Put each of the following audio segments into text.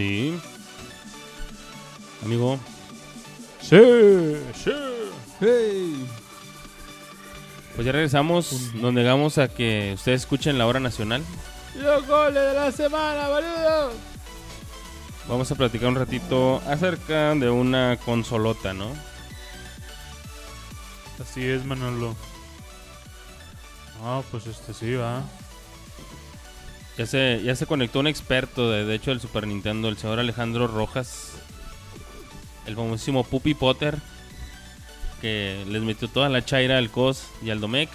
Sí. Amigo. Sí, sí. ¡Hey! Pues ya regresamos. Nos negamos a que ustedes escuchen la hora nacional. Los goles de la semana, boludo. Vamos a platicar un ratito acerca de una consolota, ¿no? Así es, Manolo. Ah, pues este sí, va. Ya se, ya se conectó un experto, de, de hecho, del Super Nintendo, el señor Alejandro Rojas. El famosísimo Puppy Potter. Que les metió toda la chaira al COS y al Domec.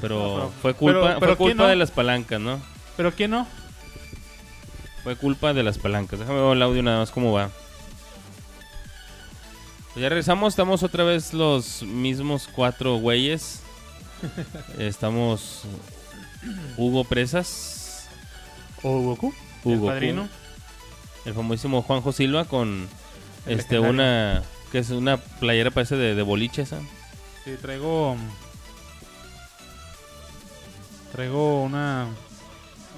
Pero fue culpa, pero- pero fue ¿quién culpa no? de las palancas, ¿no? ¿Pero quién no? Fue culpa de las palancas. Déjame ver el audio nada más cómo va. Pues ya regresamos, estamos otra vez los mismos cuatro güeyes. Estamos Hugo Presas, ¿O Goku? Hugo el padrino. el famosísimo Juanjo Silva con El este legendario. una que es una playera parece de, de boliche esa. Sí, traigo. Traigo una.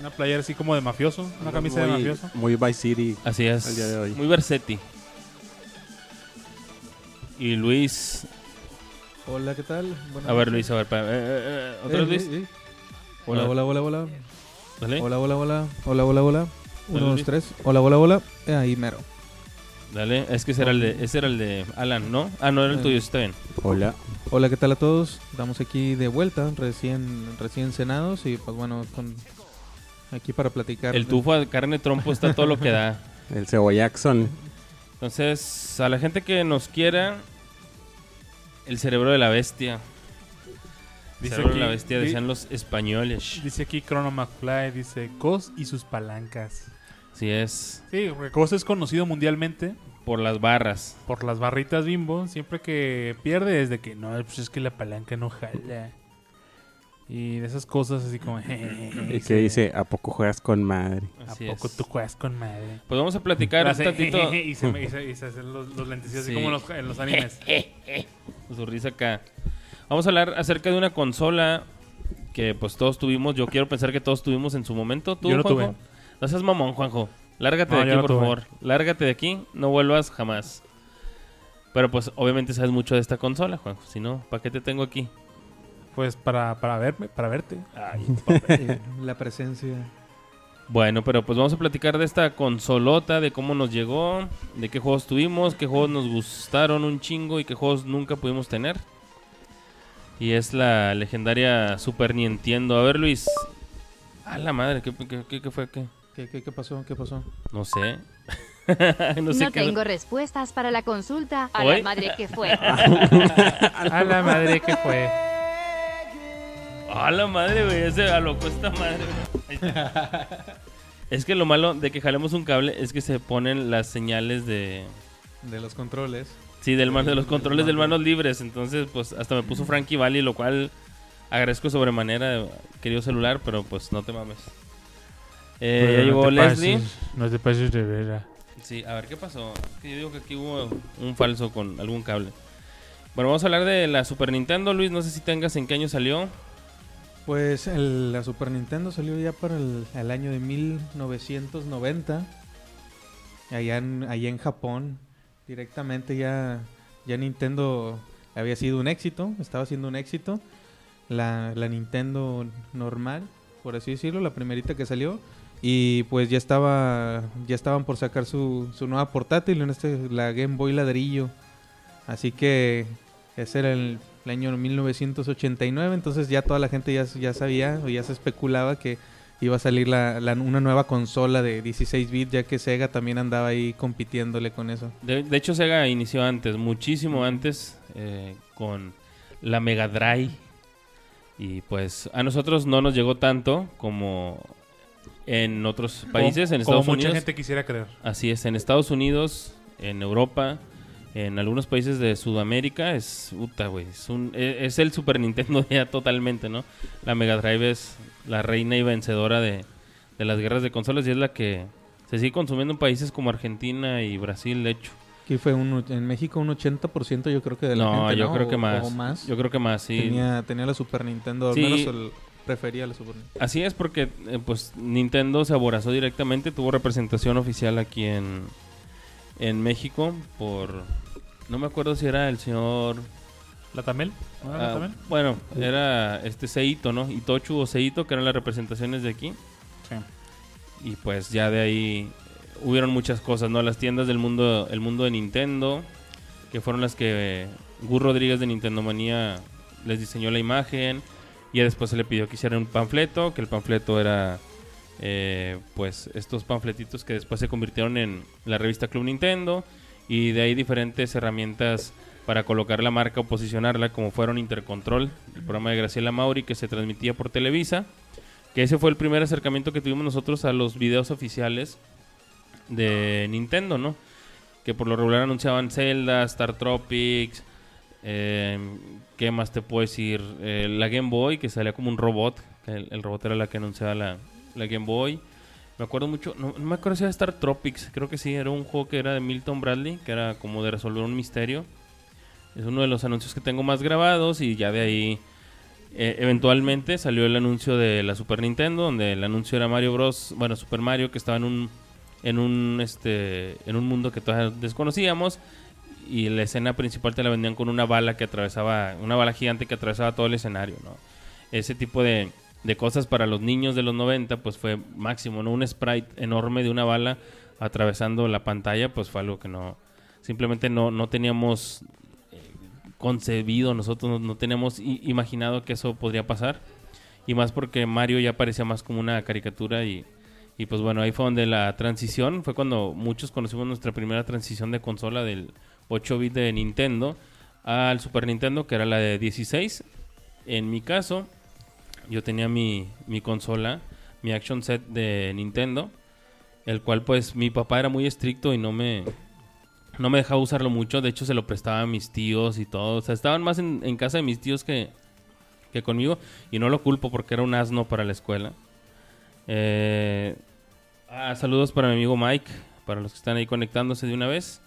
Una playera así como de mafioso. Una camisa de Muy- mafioso. Muy Vice City. Así es. El día de hoy. Muy Versetti. Y Luis, Hola, ¿qué tal? Buenas a ver noches. Luis, a ver, pa- eh, eh, eh, otra Eh, vez eh, Luis. eh. Hola, hola, hola, hola. Dale. Hola, hola, hola. Hola, hola, hola. Uno, Dale, dos, tres. Hola, hola, hola. Eh, ahí mero. Dale, es que ese era el de, ese era el de Alan, ¿no? Ah, no, era el Eh. tuyo, está bien. Hola. Hola, ¿qué tal a todos? Estamos aquí de vuelta, recién recién cenados y pues bueno, con aquí para platicar. El tufo de carne trompo está todo lo que da. El Cebollaxon. Entonces, a la gente que nos quiera, el cerebro de la bestia. Dice aquí- la bestia, di- decían los españoles. Dice aquí Chrono McFly, dice Cos y sus palancas. Así es, Sí, porque Cos es conocido mundialmente por las barras. por las barritas bimbo. Siempre que pierde es de que no, pues es que la palanca no jala. Y de esas cosas así como... Y que dice, ¿a poco juegas con madre? ¿A Así poco es. tú juegas con madre? Pues vamos a platicar un Hace- tantito y, se, me- y se- y se hacen los, los lentecillos Sí. así como en los, en los animes. su risa acá. Vamos a hablar acerca de una consola que pues todos tuvimos. Yo quiero pensar que todos tuvimos en su momento. ¿Tú, Yo no Juanjo? tuve. No seas mamón, Juanjo. Lárgate No, de aquí, no por tuve. favor. Lárgate de aquí. No vuelvas jamás. Pero pues obviamente sabes mucho de esta consola, Juanjo. Si no, ¿para qué te tengo aquí? Pues para, para verme, para verte. Eh, la presencia. Bueno, pero pues vamos a platicar de esta consolota, de cómo nos llegó, de qué juegos tuvimos, qué juegos nos gustaron un chingo y qué juegos nunca pudimos tener. Y es la legendaria Super Nintendo. A ver, Luis. A la madre, ¿qué, qué, qué- qué fue? ¿Qué? ¿Qué, qué, qué pasó? ¿Qué pasó? No sé. no No, sé qué. tengo respuestas para la consulta. A la madre que fue. A la madre que fue. A la madre, güey. Ese a lo cuesta madre, güey. Es que lo malo de que jalemos un cable es que se ponen las señales de. De los controles. Sí, del man- de los controles del manos libres. Entonces, pues hasta me puso Frankie Valley, lo cual agradezco sobremanera, querido celular, pero pues no te mames. Eh, ya Pero no llegó te Leslie. pases, No te pases de vera. Sí, a ver qué pasó. Es que yo digo que aquí hubo un falso con algún cable. Bueno, vamos a hablar de la Super Nintendo, Luis. No sé si tengas en qué año salió. Pues el- la Super Nintendo salió ya para el, el año de 1990. Allá en, allá en Japón. Directamente ya, ya Nintendo había sido un éxito. Estaba siendo un éxito. La, la Nintendo normal, por así decirlo, la primerita que salió. Y pues ya estaba ya estaban por sacar su, su nueva portátil, en este, la Game Boy ladrillo. Así que ese era el, el año 1989, entonces ya toda la gente ya, ya sabía o ya se especulaba que iba a salir la, la- una nueva consola de 16 bits, ya que Sega también andaba ahí compitiéndole con eso. De, de hecho, Sega inició antes, muchísimo antes, eh, con la Mega Drive. Y pues a nosotros no nos llegó tanto como en otros países, en Como Estados mucha Unidos. gente quisiera creer. Así es, en Estados Unidos, en Europa, en algunos países de Sudamérica, es puta, güey. Es, un- e- es el Super Nintendo ya totalmente, ¿no? La Mega Drive es la reina y vencedora de, de las guerras de consolas y es la que se sigue consumiendo en países como Argentina y Brasil, de hecho. Aquí fue un, en México un 80% yo creo que de la no, gente, yo ¿no? creo que O- más. o más. Yo creo que más, sí. Tenía, tenía la Super Nintendo, al menos el, prefería la Super Nintendo. Así es porque eh, pues Nintendo se aborazó directamente, tuvo representación oficial aquí en, en México por... No me acuerdo si era el señor... ¿La Tamel? ¿No era la ah, bueno, era este Seito, ¿no? Itochu o Seito, que eran las representaciones de aquí. Sí. Y pues ya de ahí eh, hubieron muchas cosas, ¿no? Las tiendas del mundo, el mundo de Nintendo, que fueron las que eh, Gus Rodríguez de Nintendo Manía les diseñó la imagen. Y después se le pidió que hicieran un panfleto, que el panfleto era eh, pues estos panfletitos que después se convirtieron en la revista Club Nintendo. Y de ahí diferentes herramientas para colocar la marca o posicionarla, como fueron Intercontrol, el programa de Graciela Mauri que se transmitía por Televisa. Que ese fue el primer acercamiento que tuvimos nosotros a los videos oficiales de Nintendo, ¿no? Que por lo regular anunciaban Zelda, Star Tropics, eh, ¿qué más te puedo decir? Eh, la Game Boy, que salía como un robot, el, el robot era la que anunciaba la Game Boy. Me acuerdo mucho, no, no me acuerdo si era Star Tropics, creo que sí, era un juego que era de Milton Bradley, que era como de resolver un misterio. Es uno de los anuncios que tengo más grabados y ya de ahí eh, eventualmente salió el anuncio de la Super Nintendo, donde el anuncio era Mario Bros, bueno, Super Mario que estaba en un en un este en un mundo que todavía desconocíamos y la escena principal te la vendían con una bala que atravesaba, una bala gigante que atravesaba todo el escenario, ¿no? Ese tipo de, de cosas para los niños de los 90 pues fue máximo, ¿no? Un sprite enorme de una bala atravesando la pantalla pues fue algo que no simplemente no, no teníamos eh, concebido, nosotros no, no teníamos imaginado que eso podría pasar. Y más porque Mario ya parecía más como una caricatura y, y pues bueno, ahí fue donde la transición, fue cuando muchos conocimos nuestra primera transición de consola del 8 bit de Nintendo al Super Nintendo, que era la de 16. En mi caso, yo tenía mi, mi consola, mi action set de Nintendo, el cual pues mi papá era muy estricto y no me, no me dejaba usarlo mucho. De hecho, se lo prestaba a mis tíos y todo. O sea, estaban más en, en casa de mis tíos que, que conmigo. Y no lo culpo porque era un asno para la escuela. Eh, ah, saludos para mi amigo Mike, para los que están ahí conectándose de una vez.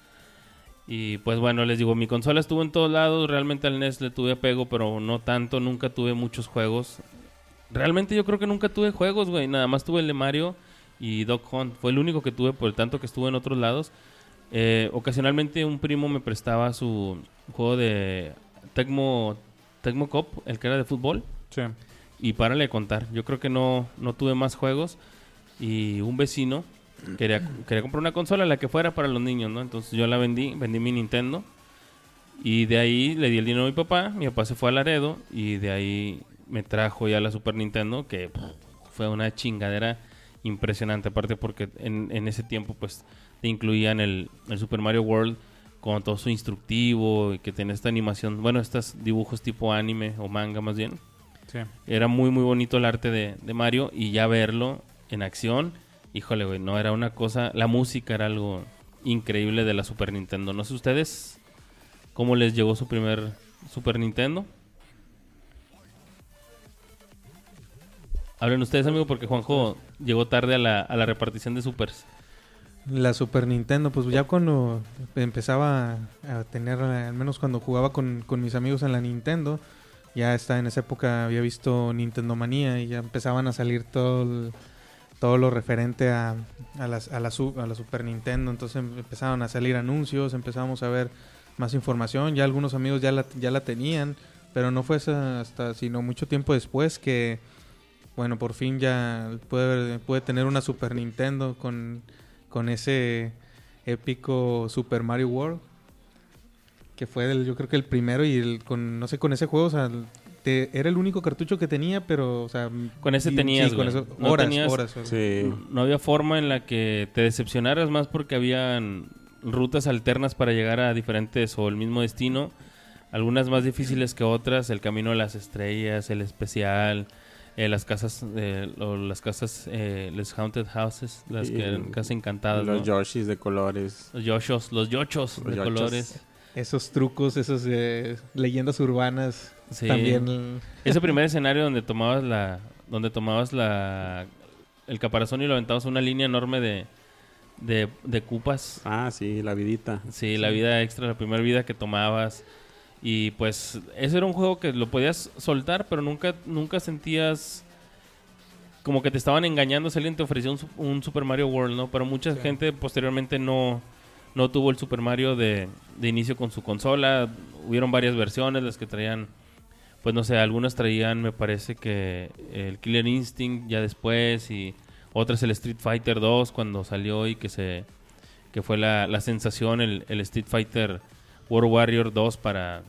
Y pues bueno, les digo, mi consola estuvo en todos lados. Realmente al NES le tuve apego, pero no tanto. Nunca tuve muchos juegos. Realmente yo creo que nunca tuve juegos, güey. Nada más tuve el de Mario y Doc Hunt. Fue el único que tuve por el tanto que estuve en otros lados. Eh, ocasionalmente un primo me prestaba su juego de Tecmo, Tecmo Cop, el que era de fútbol. Sí. Y párale de contar. Yo creo que no, no tuve más juegos. Y un vecino quería, quería comprar una consola, la que fuera para los niños, ¿no? Entonces yo la vendí, vendí mi Nintendo. Y de ahí le di el dinero a mi papá. Mi papá se fue a Laredo. Y de ahí me trajo ya la Super Nintendo, que pff, fue una chingadera impresionante. Aparte porque en, en ese tiempo, pues, te incluían el, el Super Mario World con todo su instructivo y que tenía esta animación, bueno, estos dibujos tipo anime o manga más bien. Sí. Era muy, muy bonito el arte de, de Mario y ya verlo en acción, híjole, güey, no era una cosa, la música era algo increíble de la Super Nintendo. No sé ustedes cómo les llegó su primer Super Nintendo. Hablen ustedes, amigo, porque Juanjo llegó tarde a la, a la repartición de supers. La Super Nintendo, pues ya cuando empezaba a tener, al menos cuando jugaba con, con mis amigos en la Nintendo, ya está en esa época había visto Nintendo Manía y ya empezaban a salir todo el- todo lo referente a, a, las- a la, a la Super Nintendo, entonces em- empezaban a salir anuncios, empezábamos a ver más información, ya algunos amigos ya la, ya la tenían, pero no fue hasta sino mucho tiempo después que, bueno, por fin ya pude, pude tener una Super Nintendo con con ese épico Super Mario World que fue el, yo creo que el primero y el con no sé con ese juego o sea te- era el único cartucho que tenía pero o sea Con ese y- tenías, sí, con güey. eso, No horas tenías- horas, horas. Sí. No había forma en la que te decepcionaras más porque habían rutas alternas para llegar a diferentes o el mismo destino. Algunas más difíciles que otras, el camino de las estrellas, el especial, eh, las casas, eh, o las casas, eh, las haunted houses, las Sí, que eran casas encantadas, Los ¿no? Yoshis de colores. los yoshos, los yochos Los de yochos. colores. esos trucos esas eh, leyendas urbanas Sí. también Ese primer escenario donde tomabas la, donde tomabas la, el caparazón y lo aventabas a una línea enorme de, de, de cupas. Ah, sí, la vidita. Sí, la vida extra, la primera vida que tomabas. Y pues ese era un juego que lo podías soltar, pero nunca, nunca sentías como que te estaban engañando, si alguien te ofreció un, su- un Super Mario World, ¿no? Pero mucha Sí. gente posteriormente no, no tuvo el Super Mario de, de inicio con su consola. Hubieron varias versiones, las que traían, pues no sé, algunas traían, me parece que el Killer Instinct ya después y otras el Street Fighter 2 cuando salió y que se que fue la, la sensación el, el Street Fighter World Warrior 2 para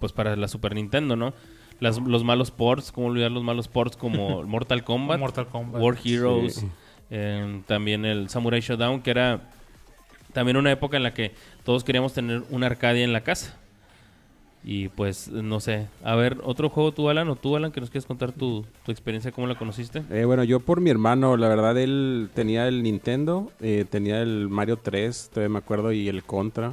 pues para la Super Nintendo, ¿no? Las- los malos ports, ¿cómo olvidar los malos ports como Mortal Kombat, Mortal Kombat. War Heroes, Sí. eh, también el Samurai Showdown, que era también una época en la que todos queríamos tener una Arcadia en la casa. Y pues, no sé. A ver, otro juego tú, Alan, o tú, Alan, que nos quieres contar tu, tu experiencia, cómo la conociste. Eh, bueno, yo por mi hermano, la verdad, él tenía el Nintendo, eh, tenía el Mario 3, todavía me acuerdo, y el Contra.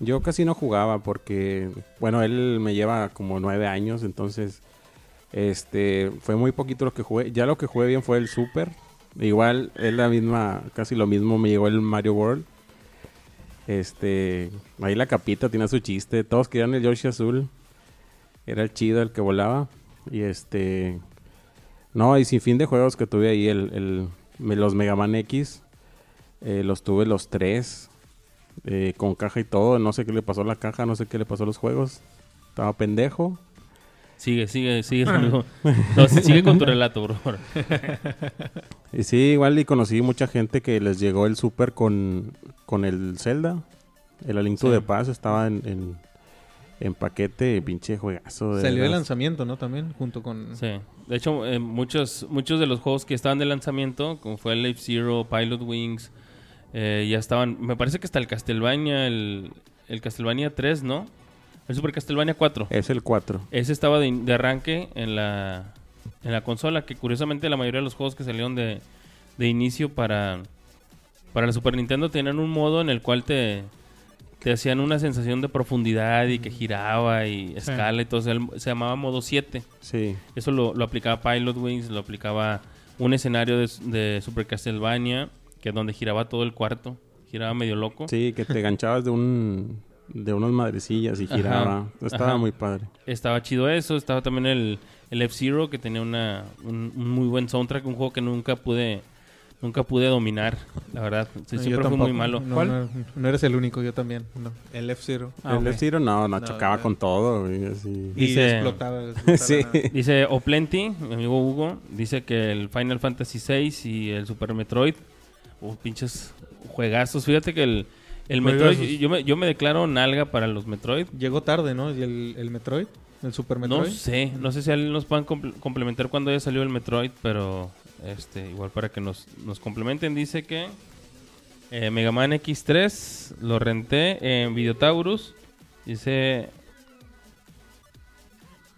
Yo casi no jugaba porque, bueno, él me lleva como nueve años, entonces, este, fue muy poquito lo que jugué. Ya lo que jugué bien fue el Super. Igual, es la misma, casi lo mismo me llegó el Mario World. Este, ahí la capita tiene su chiste. Todos querían el Yoshi azul. Era el chido el que volaba. Y este, no, y sin fin de juegos que tuve ahí, el, los Mega Man X, eh, los tuve los tres, eh, con caja y todo. No sé qué le pasó a la caja, no sé qué le pasó a los juegos. Estaba pendejo. Sigue, sigue, sigue, amigo. No, sí, sigue con tu relato, por favor. Y sí, igual y conocí mucha gente que les llegó el Super con, con el Zelda. El Aliento Sí. de Paz estaba en, en, en paquete, pinche juegazo. de Salió de lanzamiento, ¿no? También, junto con... Sí. De hecho, eh, muchos, muchos de los juegos que estaban de lanzamiento, como fue el F-Zero, Pilot Wings, eh, ya estaban. Me parece que hasta el Castlevania, el, el Castlevania 3, ¿no? El Super Castlevania 4. Es el 4. Ese estaba de, de arranque en la, en la consola, que curiosamente la mayoría de los juegos que salieron de, de inicio para, para la Super Nintendo tenían un modo en el cual te, te hacían una sensación de profundidad y que giraba y escala y todo. Se, se llamaba modo 7. Sí. Eso lo, lo aplicaba Pilot Wings, lo aplicaba un escenario de, de Super Castlevania, que es donde giraba todo el cuarto, giraba medio loco. Sí, que te ganchabas de un de unos madrecillas y Ajá, giraba. Estaba ajá. muy padre. Estaba chido eso, estaba también el, el F-Zero, que tenía una, un, un muy buen soundtrack, un juego que nunca pude nunca pude dominar, la verdad. Sí, No, siempre fue muy malo. No, ¿Cuál? no, no eres el único, yo también. No. El F-Zero. Ah, el ok. F-Zero no, no, No, chocaba no. con todo. así. Y Dice- explotaba. explotaba Sí. Dice Oplenty, mi amigo Hugo, dice que el Final Fantasy VI y el Super Metroid, uh, pinches juegazos. Fíjate que el, el. Metroid, yo me, yo me declaro nalga para los Metroid. Llegó tarde, ¿no? Y el, el Metroid, el Super Metroid. No sé, no sé si alguien nos puedan comple- complementar cuando haya salido el Metroid, pero este igual para que nos, nos complementen, dice que eh, Mega Man X3 lo renté en Videotaurus. Dice.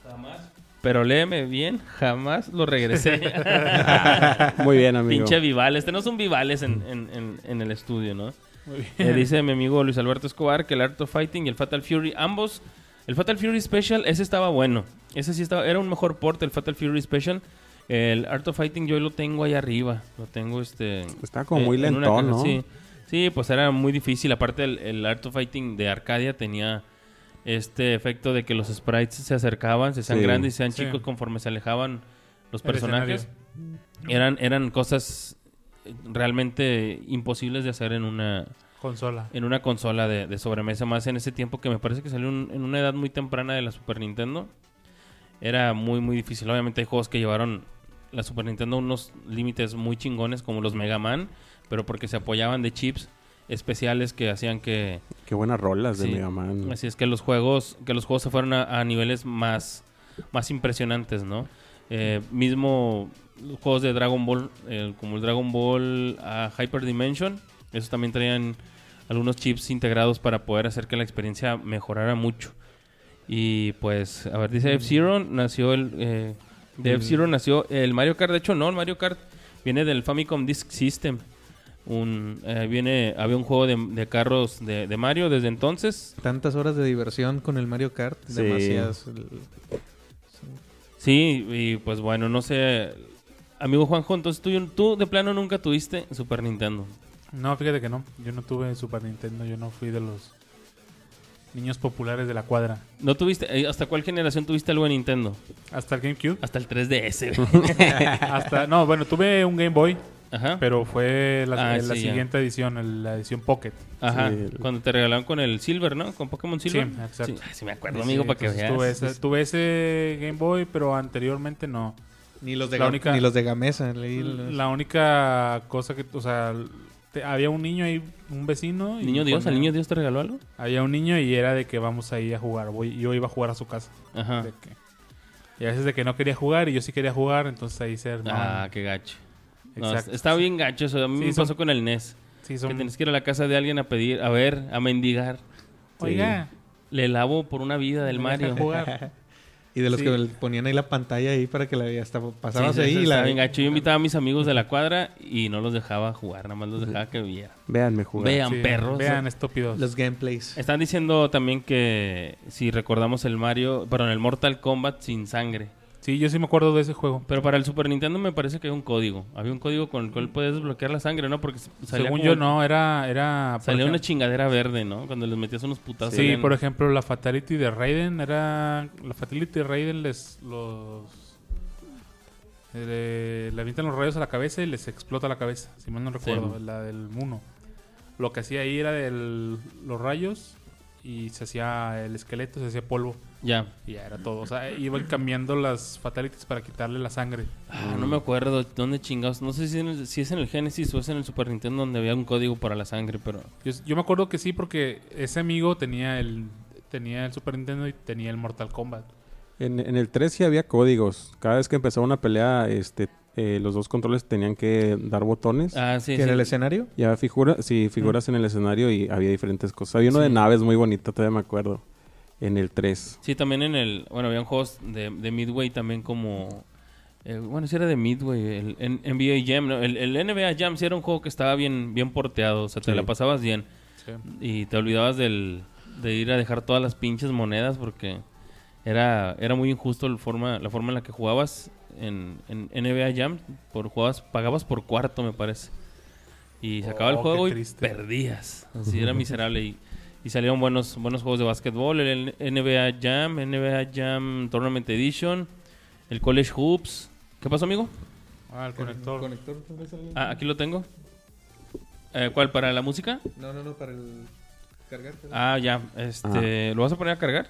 Jamás. Pero léeme bien, jamás lo regresé. Muy bien, amigo. Pinche Vivales. Tenemos un Vivales en, en- en- en el estudio, ¿no? Muy bien. Eh, dice mi amigo Luis Alberto Escobar que el Art of Fighting y el Fatal Fury, ambos, el Fatal Fury Special, ese estaba bueno. Ese sí estaba, era un mejor port, el Fatal Fury Special. El Art of Fighting yo lo tengo ahí arriba. Lo tengo este. Está como muy una lentón, ¿no? Sí. Sí, pues era muy difícil. Aparte, el, el Art of Fighting de Arcadia tenía este efecto de que los sprites se acercaban, se hacían Sí. grandes y se hacían Sí. chicos conforme se alejaban los personajes. Eran, eran cosas eh, realmente imposibles de hacer en una Consola. en una consola de, de sobremesa más en ese tiempo que me parece que salió un- en una edad muy temprana de la Super Nintendo. Era muy muy difícil. Obviamente hay juegos que llevaron la Super Nintendo unos límites muy chingones como los Mega Man, pero porque se apoyaban de chips especiales que hacían que Qué buenas rolas de Sí. Mega Man. así es que los juegos que los juegos se fueron a, a niveles más más impresionantes, ¿no? Eh, mismo los juegos de Dragon Ball, eh, como el Dragon Ball ah, Hyper Dimension, esos también traían algunos chips integrados para poder hacer que la experiencia mejorara mucho. Y pues, a ver, dice F-Zero, nació el... eh, de F-Zero nació el Mario Kart, de hecho no, el Mario Kart viene del Famicom Disk System. Un, eh, viene, había un juego de, de carros de, de Mario desde entonces. Tantas horas de diversión con el Mario Kart. Sí. Demasiadas. El- Sí, y pues bueno, no sé. Amigo Juanjo, entonces tú, tú de plano nunca tuviste Super Nintendo. No, fíjate que no. Yo no tuve Super Nintendo. Yo no fui de los niños populares de la cuadra. ¿No tuviste, eh, hasta cuál generación tuviste algo de Nintendo? Hasta el GameCube. Hasta el 3DS, güey. hasta, no, bueno, tuve un Game Boy, Ajá. pero fue la, Ah, la sí, ya. siguiente edición, el- la edición Pocket. Ajá. Sí, el- Cuando te regalaron con el Silver, ¿no? Con Pokémon Silver. Sí, exacto. Sí, Ay, sí me acuerdo, Sí, amigo, para que veas. Tuve ese, tuve ese Game Boy, pero anteriormente no. Ni los de, La única- ni los de Gamesa. leí los- La única cosa que, o sea, te- había un niño ahí, un vecino. y ¿Niño Dios? ¿Al niño Dios te regaló algo? Había un niño y era de que vamos ahí a jugar. Voy, yo iba a jugar a su casa. Ajá. De que- y a veces de que no quería jugar y yo sí quería jugar, entonces ahí se armaban. Ah, qué gacho. No, Exacto. está bien gacho eso. A mí Sí, me son- pasó con el NES. Sí, Que tienes que ir a la casa de alguien a pedir, a ver, a mendigar. Oiga, Le lavo por una vida del ¿me deja Mario. jugar? Y de los Sí. que ponían ahí la pantalla ahí para que la hasta pasabas sí, ahí y la bien gacho. Yo invitaba a mis amigos de la cuadra y no los dejaba jugar, nada más los dejaba que vieran. Véanme jugar. Vean, Sí, perros. Vean, estúpidos. los gameplays. Están diciendo también que si recordamos el Mario, perdón, el Mortal Kombat sin sangre. Sí, yo sí me acuerdo de ese juego. Pero para el Super Nintendo me parece que hay un código. Había un código con el cual puedes desbloquear la sangre, ¿no? Porque salía Según como- yo, no, era... era Salía una chingadera verde, ¿no? Cuando les metías unos putazos. Sí, por ejemplo, la Fatality de Raiden era... La Fatality de Raiden les... Los... eh, le avientan los rayos a la cabeza y les explota la cabeza, si mal no recuerdo, la del Muno. Lo que hacía ahí era del, los rayos y se hacía el esqueleto, se hacía polvo Ya. y ya era todo. O sea, iban cambiando las fatalities para quitarle la sangre. Ah, no me acuerdo dónde chingados. No sé si, en el- si es en el Genesis o es en el Super Nintendo donde había un código para la sangre, pero... Yo, yo me acuerdo que sí, porque ese amigo tenía el, tenía el Super Nintendo y tenía el Mortal Kombat. En, en el 3 sí había códigos. Cada vez que empezaba una pelea, este, eh, los dos controles tenían que dar botones. Ah, sí, ¿Que sí. en el escenario? Ya figura, sí, figuras en el escenario y había diferentes cosas. Había uno de naves muy bonito, todavía me acuerdo. En el 3. Sí, también en el... Bueno, habían juegos de, de Midway también como... eh, bueno, sí era de Midway, el, en- NBA Jam, ¿no? El, el NBA Jam sí era un juego que estaba bien, bien porteado, o sea, te Sí. la pasabas bien. Sí. Y te olvidabas del, de ir a dejar todas las pinches monedas porque era, era muy injusto la forma, la forma en la que jugabas en, en NBA Jam. Por, jugabas, pagabas por cuarto, me parece. Y se acababa el Oh, juego y triste. perdías. Así era miserable. Y, y salieron buenos, buenos juegos de básquetbol. El NBA Jam, NBA Jam Tournament Edition, el College Hoops. ¿Qué pasó, amigo? Ah, el conector. Ah, aquí lo tengo. Eh, ¿Cuál? ¿Para la música? No, no, no, para el cargar. Ah, ya. Este, ¿Lo vas a poner a cargar?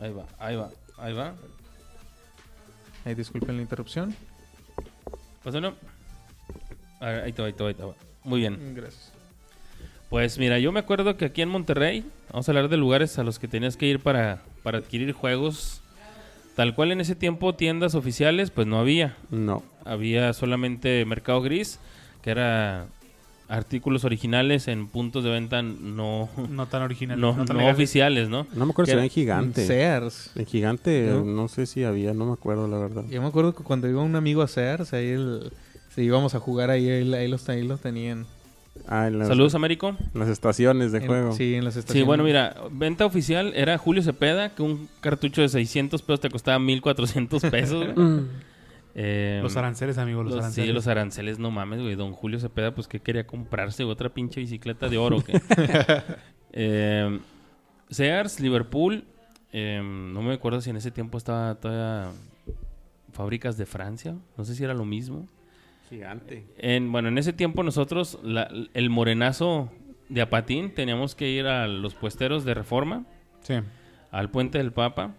Ahí va, ahí va, ahí va. Ahí disculpen la interrupción. Pásalo. A ver, ahí te va, ahí te va, ahí te va. Muy bien. Gracias. Pues mira, yo me acuerdo que aquí en Monterrey, vamos a hablar de lugares a los que tenías que ir para, para adquirir juegos. Tal cual en ese tiempo tiendas oficiales, pues no había. No. Había solamente Mercado Gris, que era artículos originales en puntos de venta no, No tan original. no, tan no oficiales, ¿no? No me acuerdo si ¿Qué era en Gigante. Sears. En Gigante, ¿No? no sé si había, no me acuerdo la verdad. Yo me acuerdo que cuando iba un amigo a Sears, ahí el, si íbamos a jugar ahí, ahí, ahí los, ahí los tenían. Ah, en las, Saludos, Américo. en las estaciones de En- juego. Sí, en las Sí, estaciones. bueno, mira, venta oficial era Julio Cepeda, que un cartucho de 600 pesos te costaba 1400 pesos. Eh, Los aranceles, amigos, los, los- aranceles. Sí, los aranceles, no mames, güey. Don Julio Cepeda, pues que quería comprarse otra pinche bicicleta de oro. ¿qué? Eh, Sears, Liverpool. eh, no me acuerdo si en ese tiempo estaba todavía fábricas de Francia. No sé si era lo mismo. Gigante. En, bueno, en ese tiempo nosotros, la- el morenazo de Apatín, teníamos que ir a los puesteros de Reforma, Sí. al Puente del Papa.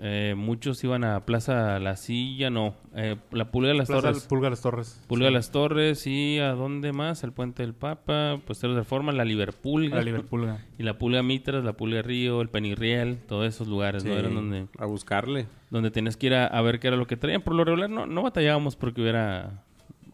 Eh, muchos iban a Plaza La Silla, no, eh, la Pulga de las Plaza Torres. Pulga de las Torres. Pulga de Sí. las Torres y a dónde más, al Puente del Papa, Puesteros de Reforma, la Liverpool La Liverpool. y la Pulga Mitras, la Pulga Río, el Penirriel, todos esos lugares, ¿no? Eran donde, A buscarle. donde tenías que ir a, a ver qué era lo que traían. Por lo regular no, no batallábamos porque hubiera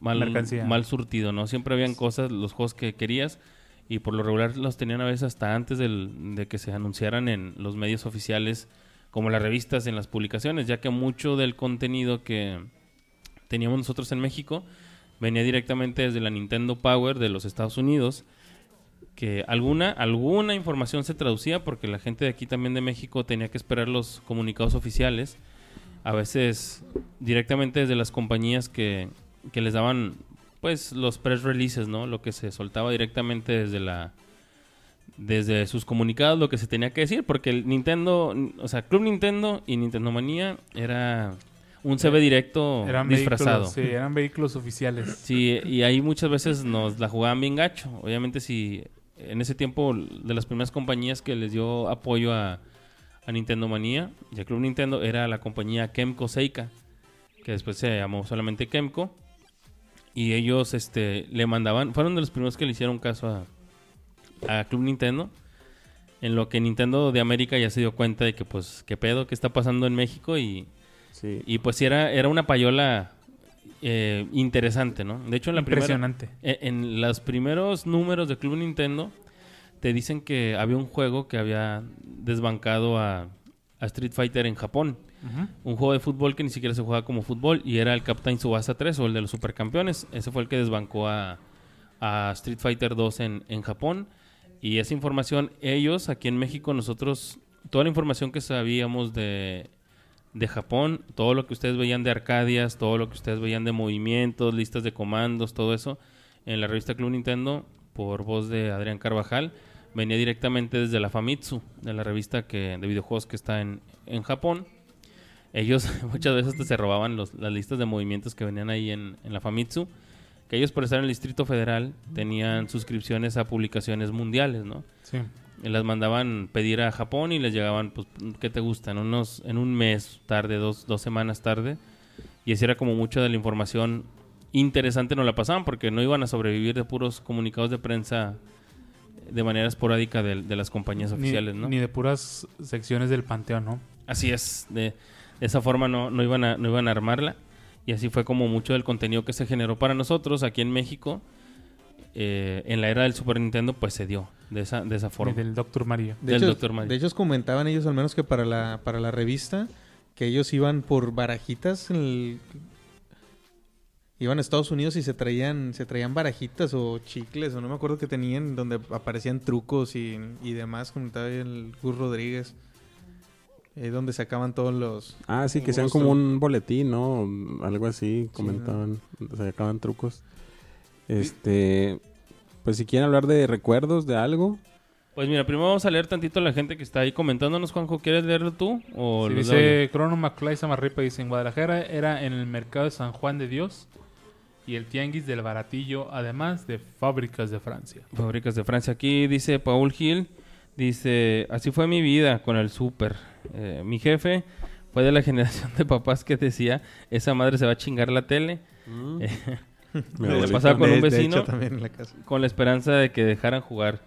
mal, Mercancía. mal surtido, ¿no? Siempre habían cosas, los juegos que querías y por lo regular los tenían a veces hasta antes del- de que se anunciaran en los medios oficiales como las revistas en las publicaciones, ya que mucho del contenido que teníamos nosotros en México venía directamente desde la Nintendo Power de los Estados Unidos que alguna alguna información se traducía porque la gente de aquí también de México tenía que esperar los comunicados oficiales a veces directamente desde las compañías que, que les daban pues los press releases no lo que se soltaba directamente desde la desde sus comunicados lo que se tenía que decir, porque el Nintendo, o sea, Club Nintendo y Nintendo Manía era un CB directo Eran disfrazado. vehículos, sí, eran vehículos oficiales. Sí, y ahí muchas veces nos la jugaban bien gacho. Obviamente, si en ese tiempo de las primeras compañías que les dio apoyo a, a Nintendo Manía y a Club Nintendo era la compañía Kemco Seika, que después se llamó solamente Kemco. Y ellos este, le mandaban, fueron de los primeros que le hicieron caso a, a Club Nintendo. En lo que Nintendo de América ya se dio cuenta de que, pues, qué pedo, qué está pasando en México. Y, Sí. y pues sí, era, era una payola eh, interesante, ¿no? De hecho, en la primera, Impresionante. eh, En los primeros números de Club Nintendo te dicen que había un juego que había desbancado a, a Street Fighter en Japón. Un juego de fútbol que ni siquiera se jugaba como fútbol y era el Captain Subasa 3 o el de los supercampeones. Ese fue el que desbancó a, a Street Fighter 2 en, en Japón. Y esa información, ellos aquí en México, nosotros, toda la información que sabíamos de, de Japón, todo lo que ustedes veían de Arcadias, todo lo que ustedes veían de movimientos, listas de comandos, todo eso, en la revista Club Nintendo, por voz de Adrián Carvajal, venía directamente desde la Famitsu, de la revista que, de videojuegos que está en, en Japón. Ellos muchas veces hasta se robaban los- las listas de movimientos que venían ahí en, en la Famitsu, que ellos por estar en el Distrito Federal tenían suscripciones a publicaciones mundiales, ¿no? Sí. Y las mandaban pedir a Japón y les llegaban, pues, ¿qué te gustan? Unos, en un mes tarde, dos, dos semanas tarde. Y así era como mucha de la información interesante nos la pasaban porque no iban a sobrevivir de puros comunicados de prensa de manera esporádica de, de las compañías Ni, oficiales, ¿no? ni de puras secciones del panteón, ¿no? Así es, de, de esa forma no, no, iban a, no iban a armarla. Y así fue como mucho del contenido que se generó para nosotros aquí en México. eh, en la era del Super Nintendo, pues se dio de esa, de esa forma. del Doctor Mario. De Del hecho, Dr. Mario. de hecho, comentaban ellos, al menos que para la, para la revista, que ellos iban por barajitas. en el- Iban a Estados Unidos y se traían, se traían barajitas o chicles, o no me acuerdo que tenían, donde aparecían trucos y, y demás, comentaba ahí el Gus Rodríguez. Ahí donde sacaban todos los... Ah, sí, que sean como un boletín, ¿no? Algo así, comentaban, se acaban trucos. Este, pues si quieren hablar de recuerdos de algo, Pues mira, primero vamos a leer tantito a la gente que está ahí comentándonos, Juanjo. ¿Quieres leerlo tú? O Sí, dice Crono McFly Samarripa, dice en Guadalajara era en el mercado de San Juan de Dios y el tianguis del baratillo, además de fábricas de Francia. Fábricas de Francia. Aquí dice Paul Gil. Dice, así fue mi vida con el súper. Eh, mi jefe fue de la generación de papás que decía, esa madre se va a chingar la tele. Eh, Le abuelita. pasaba con un vecino. hecho, también en la casa. con la esperanza de que dejaran jugar.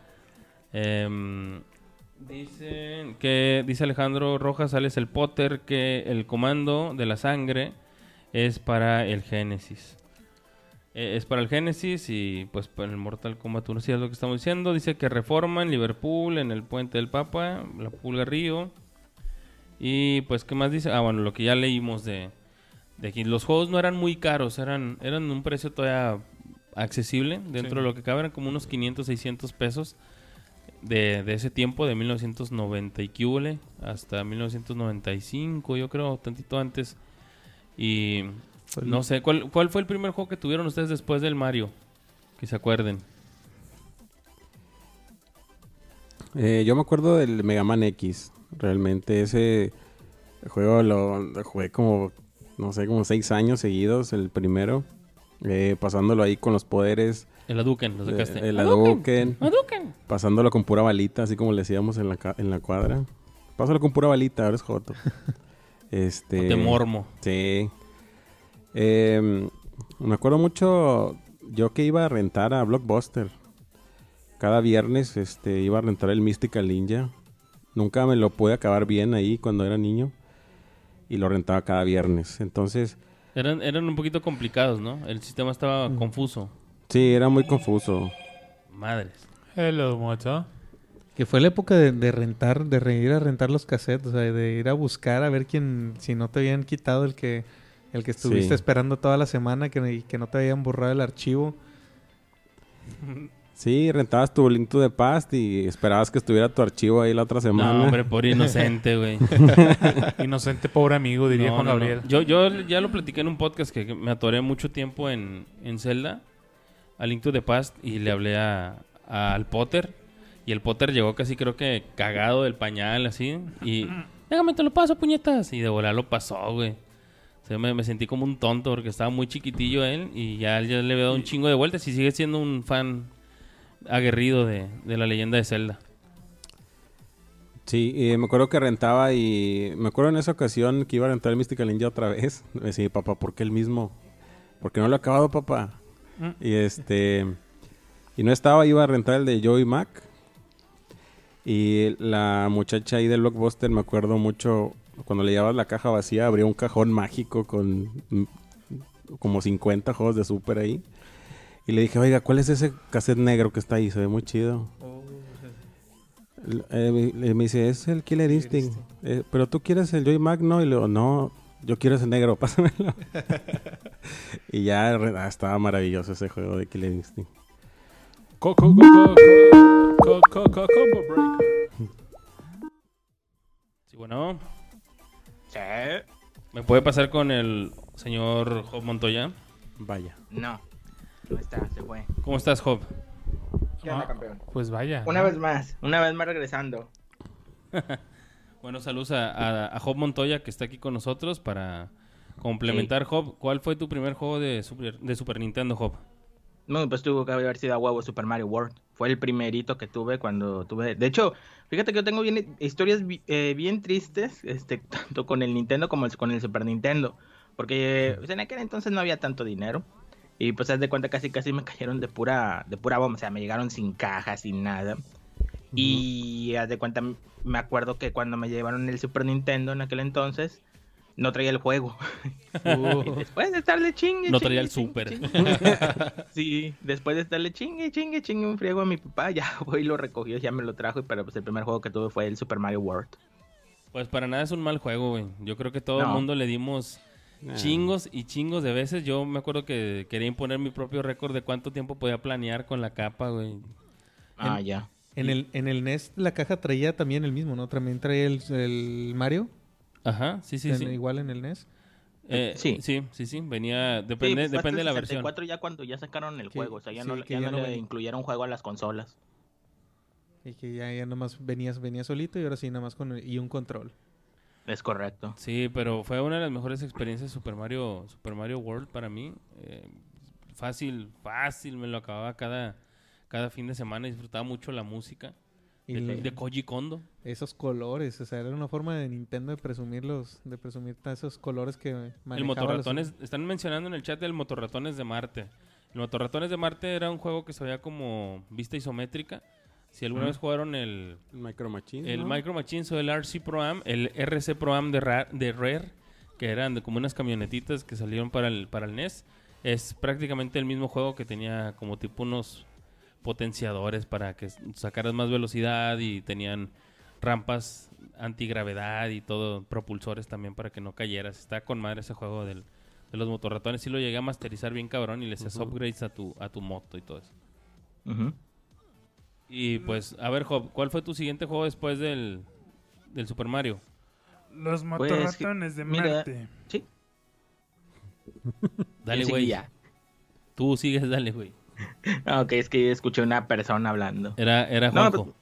Dicen que, dice Alejandro Rojas, sales el Potter, que el comando de la sangre es para el Génesis. Eh, es para el Génesis y pues para el Mortal Kombat 1, sí es lo que estamos diciendo. Dice que Reforma en Liverpool, en el Puente del Papa, la Pulga Río. Y pues, ¿qué más dice? Ah, bueno, lo que ya leímos de, de aquí. Los juegos no eran muy caros, eran, eran un precio todavía accesible. Dentro Sí. de lo que cabe eran como unos 500, 600 pesos de, de ese tiempo, de 1990 y hasta 1995, yo creo, tantito antes. Y no sé, ¿cuál, ¿cuál fue el primer juego que tuvieron ustedes después del Mario? Que se acuerden. Eh, yo me acuerdo del Mega Man X. Realmente ese juego lo, lo jugué como, no sé, como seis años seguidos, el primero. eh, pasándolo ahí con los poderes. El Aduken, lo eh, sacaste. el Hadouken, Hadouken. Pasándolo con pura balita, así como le decíamos en la, en la cuadra. Pásalo con pura balita, ahora es Joto. este... De mormo. Sí. Eh, me acuerdo mucho yo que iba a rentar a Blockbuster. Cada viernes este, iba a rentar el Mystical Ninja. Nunca me lo pude acabar bien ahí cuando era niño. Y lo rentaba cada viernes. Entonces, Eran, eran un poquito complicados, ¿no? El sistema estaba confuso. sí, era muy confuso. Madres. Hello, mocha. Que fue la época de, de rentar, de ir a rentar los cassettes, o sea, de ir a buscar a ver quién, si no te habían quitado el que, el que estuviste Sí. esperando toda la semana, que, y que no te habían borrado el archivo. Sí, rentabas tu Link to the Past y esperabas que estuviera tu archivo ahí la otra semana. No, hombre, por inocente, güey. Inocente pobre amigo, diría No, Juan no, no. Gabriel. Yo, yo ya lo platiqué en un podcast que que me atoré mucho tiempo en, en Zelda, a Link to the Past, y le hablé a, a- al Potter, Y el Potter llegó casi creo que cagado del pañal, así. Y, déjame te lo paso, puñetas. Y de volar lo pasó, güey. O sea, me, me sentí como un tonto porque estaba muy chiquitillo él. Y ya, ya le había dado un chingo de vueltas. Y sigue siendo un fan aguerrido de, de la leyenda de Zelda. Sí, y me acuerdo que rentaba y me acuerdo en esa ocasión que iba a rentar el Mystical Ninja otra vez. Me decía, papá, ¿por qué el mismo? ¿Por qué no lo he acabado, papá? Mm. Y este... Y no estaba, iba a rentar el de Joey Mac. Y la muchacha ahí del Blockbuster, me acuerdo mucho, cuando le llevabas la caja vacía, abría un cajón mágico con mm, como 50 juegos de Super ahí. Y le dije, oiga, ¿cuál es ese cassette negro que está ahí? Se ve muy chido. Oh. Eh, me, dice, es el Killer Instinct. Eh, Pero tú quieres el Joy Magno. Y le digo, no, yo quiero ese negro, pásamelo. y ya ah, estaba maravilloso ese juego de Killer Instinct. Coco, Coco, Coco, Combo Breaker. Sí, bueno. Sí. ¿me puede pasar con el señor Job Montoya? Vaya. No. No está, se fue. ¿Cómo estás, Job? ¿Qué onda, campeón? Pues vaya. Una ¿no? vez más, una vez más regresando. Bueno, saludos a, a- a Job Montoya que está aquí con nosotros para complementar. Job, ¿cuál fue tu primer juego de Super, de Super Nintendo, Job? No, pues tuvo que haber sido a huevo Super Mario World. Fue el primerito que tuve cuando tuve. De hecho, fíjate que yo tengo bien, historias eh, bien tristes, este, tanto con el Nintendo como el- con el Super Nintendo. Porque pues, en aquel entonces no había tanto dinero. Y pues haz de cuenta casi casi me cayeron de pura, de pura bomba. O sea, me llegaron sin caja, sin nada. Y haz de cuenta, me acuerdo que cuando me llevaron el Super Nintendo en aquel entonces, no traía el juego. Y después de estarle chingue, No traía chingue, el chingue, Super. chingue. Sí, después de estarle chingue, chingue, chingue un friego a mi papá, ya fue y lo recogió, ya me lo trajo, pero pues el primer juego que tuve fue el Super Mario World. Pues para nada es un mal juego, güey. Yo creo que todo el mundo le dimos chingos y chingos de veces. Yo me acuerdo que quería imponer mi propio récord de cuánto tiempo podía planear con la capa, güey. Ah, ya. En el, en el NES la caja traía también el mismo, ¿no? También traía el, el Mario. Ajá, sí, sí, en- sí. Igual en el NES. Eh, Sí. sí, sí, sí. Venía, Sí, depende, pues, hasta depende de la el versión. 64 ya cuando ya sacaron el Sí, juego, o sea, ya sí, no, ya ya no no le incluyeron juego a las consolas. Y que ya, ya nomás venías, venía solito y ahora sí, nada más con el- y un control. Es correcto. Sí, pero fue una de las mejores experiencias Super Mario, Super Mario World para mí. Eh, fácil, fácil, me lo acababa cada, cada fin de semana. Disfrutaba mucho la música Y de, el- de Koji Kondo. esos colores, o sea, era una forma de Nintendo de presumirlos, de presumir esos colores que El manejaba los- Motorratones, están mencionando en el chat el Motorratones de Marte. El Motorratones de Marte era un juego que se veía como vista isométrica. Si alguna vez jugaron el, El Micro Machine. el ¿no? Micro Machines o el RC Pro Am, el RC Pro Am de, Ra- de Rare, que eran de como unas camionetitas que salieron para el, para el NES, es prácticamente el mismo juego que tenía como tipo unos potenciadores para que sacaras más velocidad y tenían rampas antigravedad y todo, propulsores también para que no cayeras. Está con madre ese juego del, de los motorratones. Sí lo llegué a masterizar bien cabrón y le hacías upgrades a tu, a tu moto y todo eso. Y pues, a ver, Job, ¿cuál fue tu siguiente juego después del, del Super Mario? Los Pues, motorratones de mira, Marte. Sí. Dale, ¿Quién güey. Tú sigues, dale, güey. Ah, ok, es que escuché una persona hablando. Era, era No, Juanjo. pues-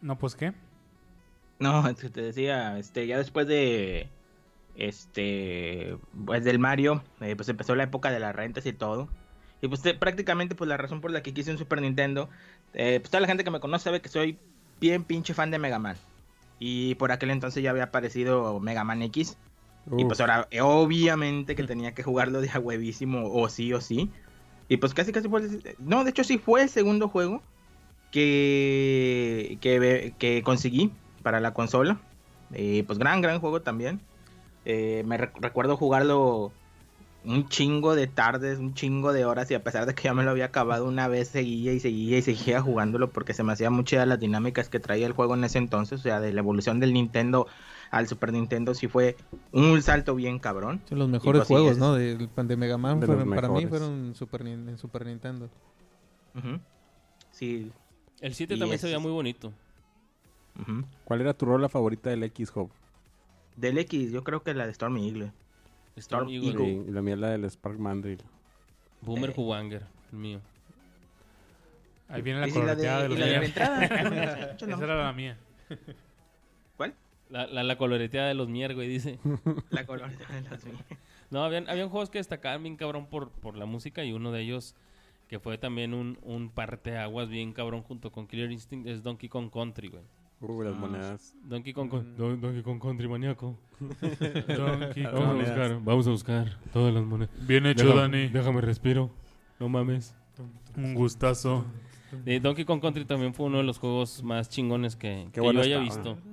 No, pues qué. No, es que te decía, este, ya después de, este, pues del Mario, eh, pues empezó la época de las rentas y todo. Y pues te- prácticamente, pues la razón por la que quise un Super Nintendo, eh, pues toda la gente que me conoce sabe que soy bien pinche fan de Mega Man. Y por aquel entonces ya había aparecido Mega Man X. Y pues ahora, eh, obviamente que tenía que jugarlo de a huevísimo, o sí o sí. Y pues casi casi fue el- No, de hecho sí fue el segundo juego que, que, que conseguí para la consola. Eh, pues gran, gran juego también. Eh, me rec- recuerdo jugarlo un chingo de tardes, un chingo de horas y a pesar de que ya me lo había acabado una vez, seguía y seguía y seguía jugándolo porque se me hacía muy chida las dinámicas que traía el juego en ese entonces, o sea, de la evolución del Nintendo al Super Nintendo sí fue un salto bien cabrón. Son los mejores pues sí, juegos, es- ¿no? De, de Mega Man De fueron- para mí fueron Super, en Super Nintendo. Sí. El 7 Y también es- se veía muy bonito. ¿Cuál era tu rola favorita del X-Hop? Del X, yo creo que la de Stormy Eagle. Storm Storm Eagle. Eagle. Sí, la mía es la del Spark Mandrill. Boomer Eh. Huwanger, el mío. Ahí viene la Y de, coloreteada de y los la de entrada. Esa era la mía. ¿Cuál? La, la, la coloreteada de los mier, güey, dice. La coloreteada de los Mier. No, habían, habían juegos que destacaban bien cabrón por, por la música y uno de ellos que fue también un, un parteaguas bien cabrón junto con Killer Instinct es Donkey Kong Country, güey. Uh, las monedas. Donkey Kong, Don- Donkey Kong Country maníaco. Donkey Vamos a Kong. buscar, vamos a buscar todas las monedas. Bien hecho, Déjame- Dani. Déjame respiro. No mames. Un gustazo. Eh, Donkey Kong Country también fue uno de los juegos más chingones que, que bueno yo haya estaba. visto.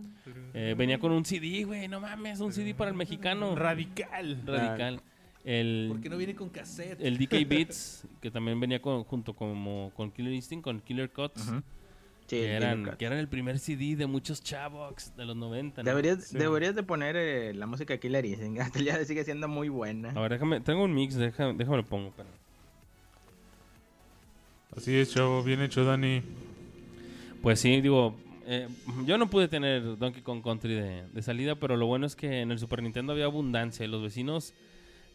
Eh, venía con un CD, güey, no mames, un CD para el mexicano. Radical. Radical. El, ¿Por qué no viene con cassette? el DK Beats, que también venía con- junto como con Killer Instinct, con Killer Cuts. Sí, que, el eran, que eran el primer CD de muchos chavos de los 90. ¿no? Deberías, Sí. deberías de poner eh, la música de Killer Instinct. Hasta el hoy sigue siendo muy buena. A ver, déjame, tengo un mix, déjame, déjame lo pongo. Así es, chavo. Bien hecho, Dani. Pues sí, digo, eh, yo no pude tener Donkey Kong Country de, de salida, pero lo bueno es que en el Super Nintendo había abundancia. y Los vecinos,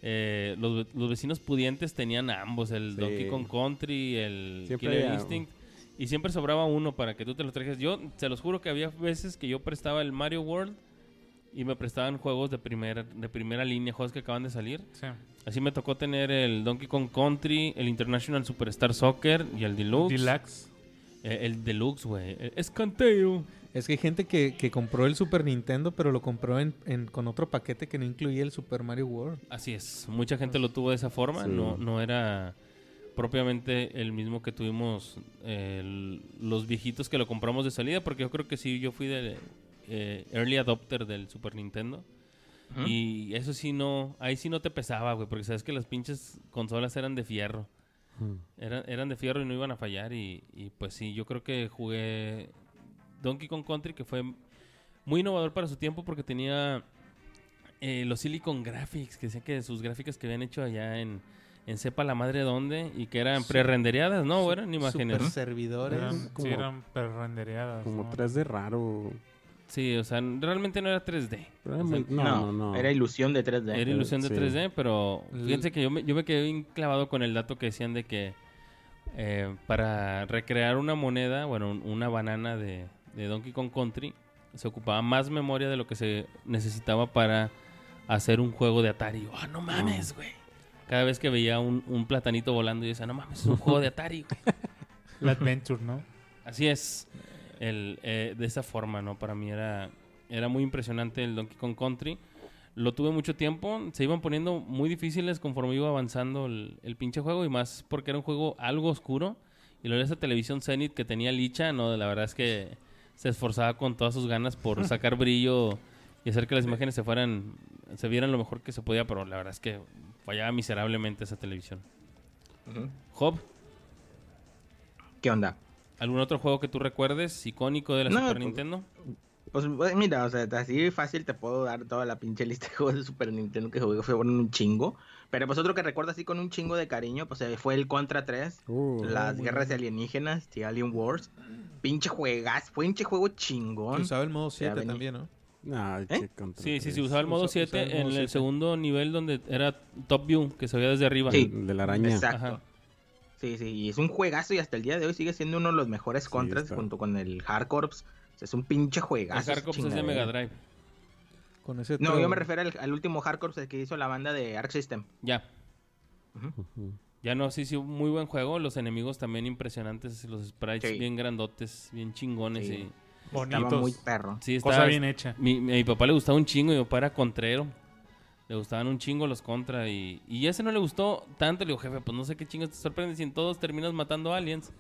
eh, los, los vecinos pudientes tenían ambos, el Sí. Donkey Kong Country, el Siempre Killer Instinct. Y siempre sobraba uno para que tú te lo trajeras. Yo se los juro que había veces que yo prestaba el Mario World y me prestaban juegos de primera, de primera línea, juegos que acaban de salir. Sí. Así me tocó tener el Donkey Kong Country, el International Superstar Soccer y el Deluxe. Deluxe. Eh, el Deluxe, güey. El Escanteo. Es que hay gente que, que compró el Super Nintendo, pero lo compró en, en- con otro paquete que no incluía el Super Mario World. Así es. Mucha gente lo tuvo de esa forma. Sí. No, no era propiamente el mismo que tuvimos eh, el- los viejitos que lo compramos de salida, porque yo creo que sí, yo fui de eh, early adopter del Super Nintendo. Y eso sí no, ahí sí no te pesaba, güey, porque sabes que las pinches consolas eran de fierro. Eran, eran de fierro y no iban a fallar. Y, y pues sí, yo creo que jugué Donkey Kong Country, que fue muy innovador para su tiempo porque tenía eh, los Silicon Graphics, que decían que sus gráficas que habían hecho allá en, en sepa la madre dónde y que eran pre-rendereadas, ¿no? ¿O eran imágenes. Super servidores. Eran, como- sí, eran perrendereadas. Como ¿no? 3D raro. Sí, o sea, realmente no era 3D. Pero era O sea, muy- no, no, no. Era ilusión de 3D. Era ilusión de Sí. 3D, pero fíjense que yo me, yo me quedé bien clavado con el dato que decían de que eh, para recrear una moneda, bueno, un- una banana de, de Donkey Kong Country, se ocupaba más memoria de lo que se necesitaba para hacer un juego de Atari. ¡Ah, no mames, güey! Cada vez que veía un, un platanito volando, yo decía, no mames, es un juego de Atari. La Adventure, ¿no? Así es. El, eh, de esa forma, ¿no? Para mí era, era muy impresionante el Donkey Kong Country. Lo tuve mucho tiempo. Se iban poniendo muy difíciles conforme iba avanzando el, el pinche juego. Y más porque era un juego algo oscuro. Y luego esa televisión Zenith que tenía licha, no, la verdad es que se esforzaba con todas sus ganas por sacar brillo y hacer que las imágenes se fueran, se vieran lo mejor que se podía, pero la verdad es que fallaba miserablemente esa televisión. Job, ¿Qué onda? ¿algún otro juego que tú recuerdes icónico de la No, Super pues, Nintendo? Pues pues, mira, o sea, así fácil te puedo dar toda la pinche lista de juegos de Super Nintendo que jugué, fueron un chingo. Pero pues otro que recuerdo así con un chingo de cariño, pues eh, fue el Contra 3, Uh, las guerras alienígenas, The Alien Wars. Pinche juegas, fue pinche juego chingón. usaba el modo 7 venía. también, ¿no? Ay, ¿Eh? qué Sí, sí, sí, usaba el modo Usa- 7 usaba el modo en el 7. segundo nivel donde era top view, que se veía desde arriba. Sí. De la araña. Exacto. Ajá. Sí, sí, y es un juegazo y hasta el día de hoy sigue siendo uno de los mejores Sí, contras está. junto con el Hardcorps. O sea, es un pinche El juegazo. Hardcore pues, es de. Mega Drive. Con ese No, yo me refiero al, al último Hardcorps el que hizo la banda de Arc System. Ya. Ya no, sí, sí, muy buen juego. Los enemigos también impresionantes. Los sprites Sí. bien grandotes, bien chingones. Sí. Y, Estaba Bonitos. muy perro. sí, Cosa estaba- bien hecha. Mi, mi- a mi papá le gustaba un chingo y mi papá era contrero. Le gustaban un chingo los contra y, y ese no le gustó tanto. Le digo, jefe, pues no sé qué chingos te sorprende si en todos terminas matando aliens.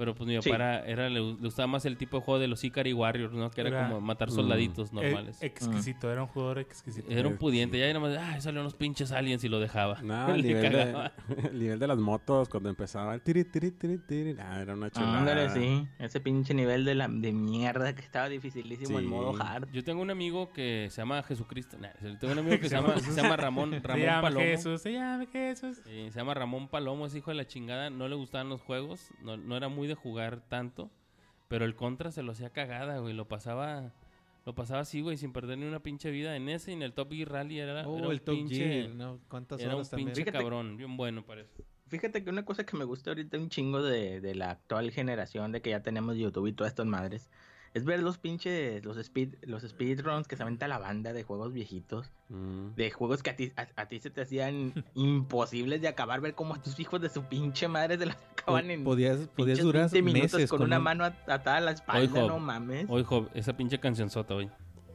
Pero pues mi papá Sí. era, era- le, le gustaba más el tipo de juego de los Ikari Warriors, ¿no? Que era, Era- como matar Mm. soldaditos Eh, normales. exquisito, era un jugador exquisito. Era un pudiente. Ya nada más, ay, salieron unos pinches aliens y lo dejaba. No, el nivel, de, el nivel de las motos cuando empezaba el tiri, tiri, tiri, tiri. Ah, era una chulada. Ándale, sí. Ese pinche nivel de, la, de mierda que estaba dificilísimo en Sí. modo hard. Yo tengo un amigo que se llama Jesucristo. Nah, tengo un amigo que se llama, se llama Ramón, Se Ramón llama Palomo. Jesús, se llama Jesús. Eh, se llama Ramón Palomo, es hijo de la chingada. No le gustaban los juegos. No, no era muy de jugar tanto. Pero el contra se lo hacía cagada, güey. Lo pasaba. Lo pasaba así, güey, sin perder ni una pinche vida. En ese y en el Top Gear Rally era, Oh, era un el Top pinche. Gear, ¿no? ¿Cuántas Era un horas también? pinche Fíjate- cabrón, bien bueno parece. fíjate que una cosa que me gusta ahorita un chingo de, de la actual generación, de que ya tenemos YouTube y todas estas madres, es ver los pinches, los speed, los speedruns que se aventa la banda de juegos viejitos, Mm. de juegos que a ti, a, a ti se te hacían imposibles de acabar, ver cómo a tus hijos de su pinche madre se las acaban en Podías, podías durar 20 minutos meses con, una un- mano at- atada a la espalda, no mames. Oye, Job, esa pinche cancionzota, güey.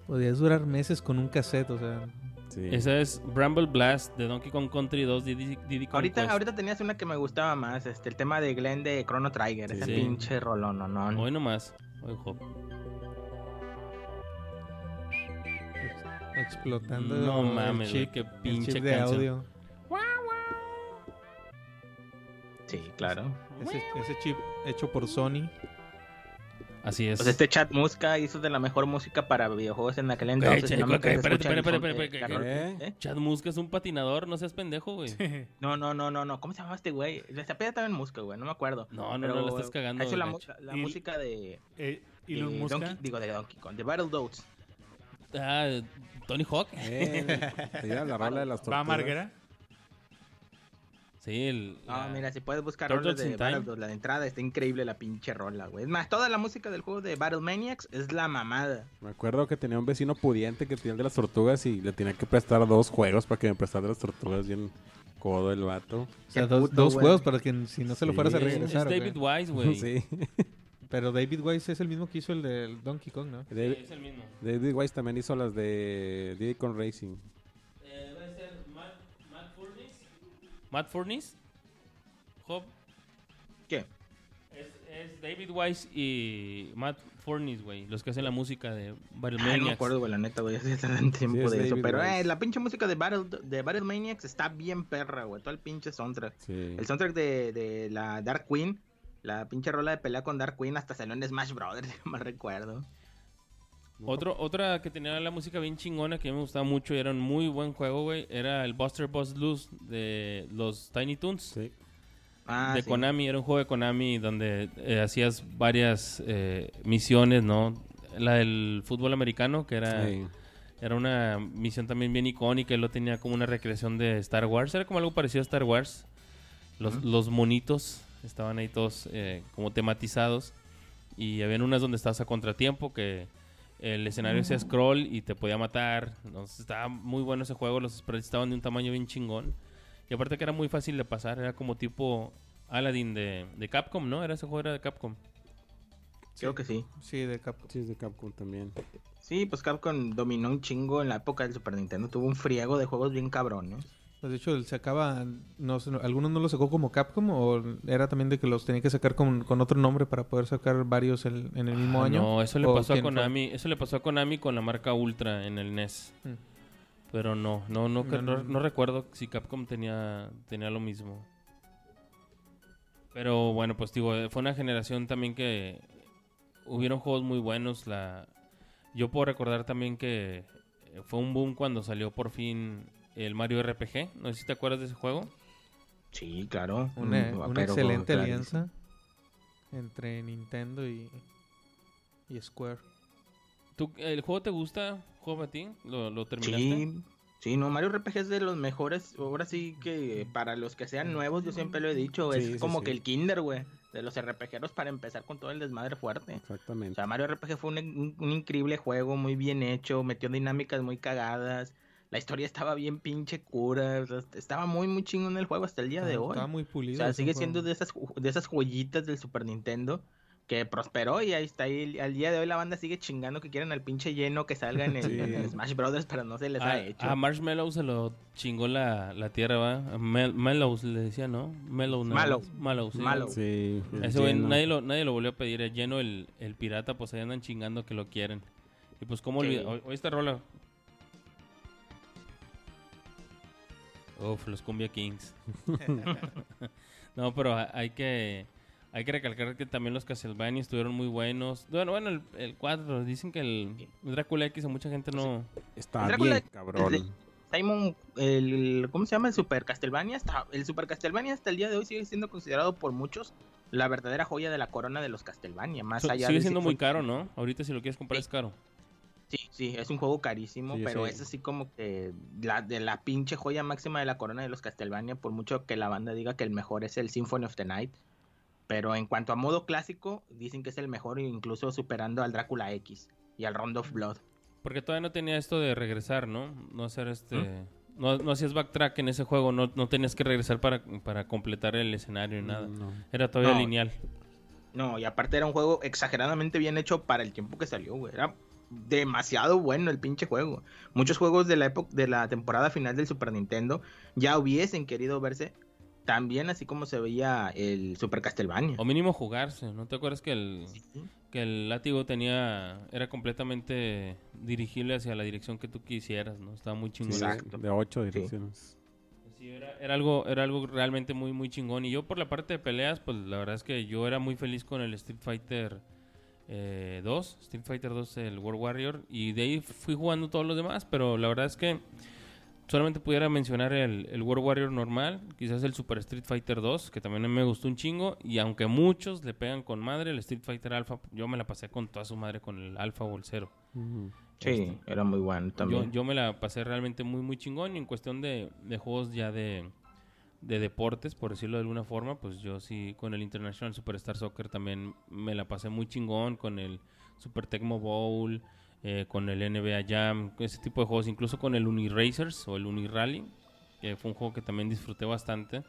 Podías durar meses con un cassette, o sea... Sí. Esa es Bramble Blast de Donkey Kong Country 2 Diddy, Diddy Kong Ahorita, Quest. ahorita tenías una que me gustaba más, este, el tema de Glenn de Chrono Trigger, Sí. ese Sí. pinche rolón, no, no. Hoy nomás. Oye, Job. Explotando No mames, chip, qué pinche chip de canción. audio. Sí, claro. Ese, ese chip hecho por Sony. Así es. Pues este chat Musca hizo de la mejor música para videojuegos en aquel entonces. Espérate, eh, ¿eh? Muska es un patinador, no seas pendejo, güey. No, no, no, no, no. ¿Cómo se llamaba este güey? Se apellida también Musca, güey. No me acuerdo. No, no, Pero, no, la estás cagando. Hizo la, la Y- música de, Eh, de. Donkey, digo de Donkey Kong, de Battletoads. Ah, Tony Hawk. Eh, lleva la rola de las Va. Marguera. Sí, el. No, la- mira, si puedes buscar rolas de la de entrada está increíble la pinche rola, güey. Es más, toda la música del juego de Battle Maniacs es la mamada. Me acuerdo que tenía un vecino pudiente que tenía el de las tortugas y le tenía que prestar dos juegos para que me prestara las tortugas bien codo el vato. O sea, dos, puto, juegos para que si no se lo Sí. fueras a Es, regresar. es. David Wise, güey. Sí. Pero David Wise es el mismo que hizo el del Donkey Kong, ¿no? Sí, David, es el mismo. David Wise también hizo las de Diddy Kong Racing. Eh, debe ser Matt, Matt Furniss. Matt Furniss. Job. ¿Qué? Es, es David Wise y Matt Furniss, güey. Los que hacen la música de Battle Ay, no me Maniacs. acuerdo, güey, la neta, güey. Hace tanto tiempo es de eso. Pero eh, la pinche música de Battle, de Battle Maniacs está bien perra, güey. Todo el pinche soundtrack. Sí. El soundtrack de, de la Dark Queen, la pinche rola de pelea con Dark Queen, hasta salió en Smash Brothers, si no mal recuerdo. Otro, otra que tenía la música bien chingona que a mí me gustaba mucho y era un muy buen juego, güey. Era el Buster Buzz Loose de los Tiny Toons. Sí. Ah, de sí. Konami, era un juego de Konami donde eh, hacías varias eh, misiones, ¿no? La del fútbol americano, que era, Sí. era una misión también bien icónica, y lo tenía como una recreación de Star Wars, era como algo parecido a Star Wars. Los, los monitos estaban ahí todos eh, como tematizados, y habían unas donde estabas a contratiempo, que el escenario hacía scroll y te podía matar. Entonces, estaba muy bueno ese juego, los sprites estaban de un tamaño bien chingón. Y aparte que era muy fácil de pasar, era como tipo Aladdin de, de Capcom, ¿no? Era ese juego era de Capcom. Creo que sí. Sí, de Capcom. Sí, es de Capcom también. Sí, pues Capcom dominó un chingo en la época del Super Nintendo. Tuvo un friego de juegos bien cabrones. Pues de hecho, él sacaba, no sé, algunos no los sacó como Capcom o era también de que los tenía que sacar con, con otro nombre para poder sacar varios el- en el mismo Ah, año. No, eso le ¿O pasó a fue? Konami, eso le pasó a Konami con la marca Ultra en el NES. Mm. Pero no, no, no, No, no, no. recuerdo si Capcom tenía, tenía lo mismo. Pero bueno, pues digo, eh, fue una generación también que hubieron juegos muy buenos. La, yo puedo recordar también que fue un boom cuando salió por fin el Mario RPG. No sé si te acuerdas de ese juego. Sí, claro. Una, Mm, una excelente claro. alianza entre Nintendo y, y Square. ¿Tú, ¿El juego te gusta, juego a ti? ¿Lo, lo terminaste? Sí, sí, no, Mario RPG es de los mejores. Ahora sí que para los que sean nuevos, yo siempre lo he dicho, Sí, es sí, como sí. que el kinder, güey, de los RPGeros para empezar con todo el desmadre fuerte. O Exactamente. sea, Mario RPG fue un, un- un increíble juego, muy bien hecho, metió dinámicas muy cagadas. La historia estaba bien pinche cura, o sea, estaba muy muy chingón el juego hasta el día de hoy. Estaba muy pulido. O sea, sigue juego. siendo de esas, de esas joyitas del Super Nintendo que prosperó y ahí está. Ahí, al día de hoy la banda sigue chingando que quieren al pinche lleno que salga en el, Sí. en el Smash Brothers, pero no se les a, ha hecho. a Marshmallow se lo chingó la, la tierra, ¿va? A Mel- Mellows le decía, ¿no? Mellow. ¿no? Mallow. Mallow, sí. El Ese güey nadie lo, nadie lo volvió a pedir. El lleno, el, el pirata, pues ahí andan chingando que lo quieren. Y pues, ¿cómo Sí. olvidar? Hoy, hoy esta rola. Uf, los Cumbia Kings. no, pero ha- hay que hay que recalcar que también los Castlevania estuvieron muy buenos. Bueno, bueno, el, el 4, dicen que el Drácula X a mucha gente no... Está Drácula bien, cabrón. es Simon, el, ¿cómo se llama? El Super Castlevania. Está, el Super Castlevania hasta el día de hoy sigue siendo considerado por muchos la verdadera joya de la corona de los Castlevania. Más So- allá sigue de siendo muy fue- caro, ¿no? Ahorita si lo quieres comprar Sí. es caro. Sí, es un juego carísimo, Sí, pero sí. es así como que la de la pinche joya máxima de la corona de los Castlevania, por mucho que la banda diga que el mejor es el Symphony of the Night. Pero en cuanto a modo clásico, dicen que es el mejor, incluso superando al Drácula X y al Round of Blood. Porque todavía no tenía esto de regresar, ¿no? No hacer este... No, no hacías backtrack en ese juego, no, no tenías que regresar para, para completar el escenario ni nada. No. Era todavía No. lineal. No, y aparte era un juego exageradamente bien hecho para el tiempo que salió, güey. Era demasiado bueno el pinche juego. Muchos juegos de la época de la temporada final del Super Nintendo ya hubiesen querido verse también así como se veía el Super Castlevania. O mínimo jugarse. ¿No te acuerdas que el, que el látigo tenía... Era completamente dirigible hacia la dirección que tú quisieras, ¿no? Estaba muy chingón. Exacto. De ocho direcciones. Sí, era, era algo, era algo realmente muy, muy chingón. Y yo por la parte de peleas, pues la verdad es que yo era muy feliz con el Street Fighter eh, 2, Street Fighter 2, el World Warrior. Y de ahí fui jugando todos los demás, pero la verdad es que solamente pudiera mencionar el, el World Warrior normal, quizás el Super Street Fighter 2, que también me gustó un chingo. Y aunque muchos le pegan con madre, el Street Fighter Alpha, yo me la pasé con toda su madre con el Alpha o el Zero. Sí, era muy bueno Yo, también. yo me la pasé realmente muy, muy chingón. Y en cuestión de, de juegos ya de, de deportes, por decirlo de alguna forma, pues yo sí con el International Superstar Soccer también me la pasé muy chingón. Con el Super Tecmo Bowl, eh, con el NBA Jam, ese tipo de juegos. Incluso con el Uniracers o el Unirally, que fue un juego que también disfruté bastante.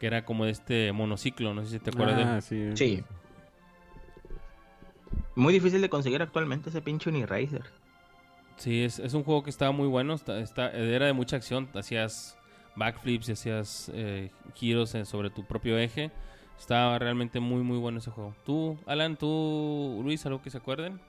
Que era como de este monociclo, no sé si te acuerdas de Ah. Sí. Muy difícil de conseguir actualmente ese pinche Uniracer. Sí, es, es un juego que estaba muy bueno. Está, está- era de mucha acción. Hacías backflips y hacías eh, giros sobre tu propio eje. Estaba realmente muy, muy bueno ese juego. Tú, Alan, tú, Luis, algo que se acuerden.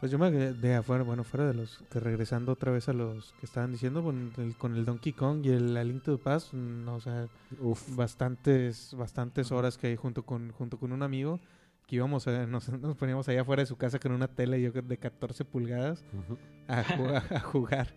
Pues yo me quedé de afuera, bueno, fuera de los que regresando otra vez a los que estaban diciendo con el, con el Donkey Kong y el A Link to the Past, no, o sea, Uf. bastantes, bastantes horas que hay junto con, junto con un amigo que íbamos a, nos, nos poníamos allá afuera de su casa con una tele yo de 14 pulgadas a jugar,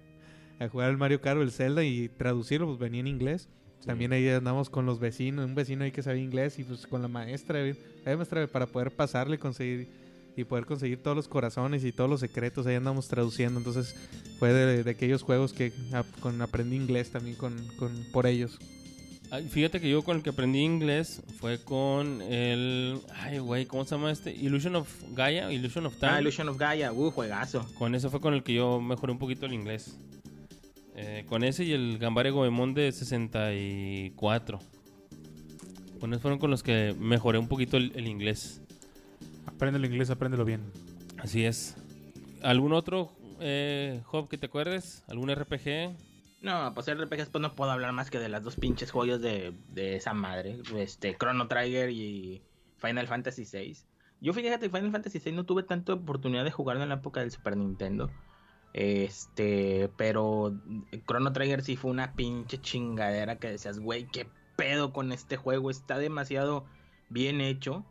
a jugar el Mario Kart o el Zelda y traducirlo, pues venía en inglés. También ahí andamos con los vecinos, un vecino ahí que sabía inglés y pues con la maestra, la maestra para poder pasarle, conseguir y poder conseguir todos los corazones y todos los secretos, ahí andamos traduciendo. Entonces fue de, de aquellos juegos que ap- con, aprendí inglés también con, con, por ellos. Ay, fíjate que yo con el que aprendí inglés fue con el... Ay, güey, ¿cómo se llama este? Illusion of Gaia, Illusion of Time. Ah, Illusion of Gaia, uh, juegazo. Con ese fue con el que yo mejoré un poquito el inglés. Eh, con ese y el Gambare Goemon de 64. Con esos fueron con los que mejoré un poquito el, el inglés. Apréndelo inglés, apréndelo bien. Así es. ¿Algún otro eh, Job que te acuerdes? ¿Algún RPG? No, pues RPGs pues no puedo hablar más que de las dos pinches joyas de, de esa madre. Este, Chrono Trigger y Final Fantasy VI. Yo fíjate, Final Fantasy VI no tuve tanta oportunidad de jugarlo en la época del Super Nintendo. Este, pero Chrono Trigger sí fue una pinche chingadera que decías, güey, qué pedo con este juego. Está demasiado bien hecho.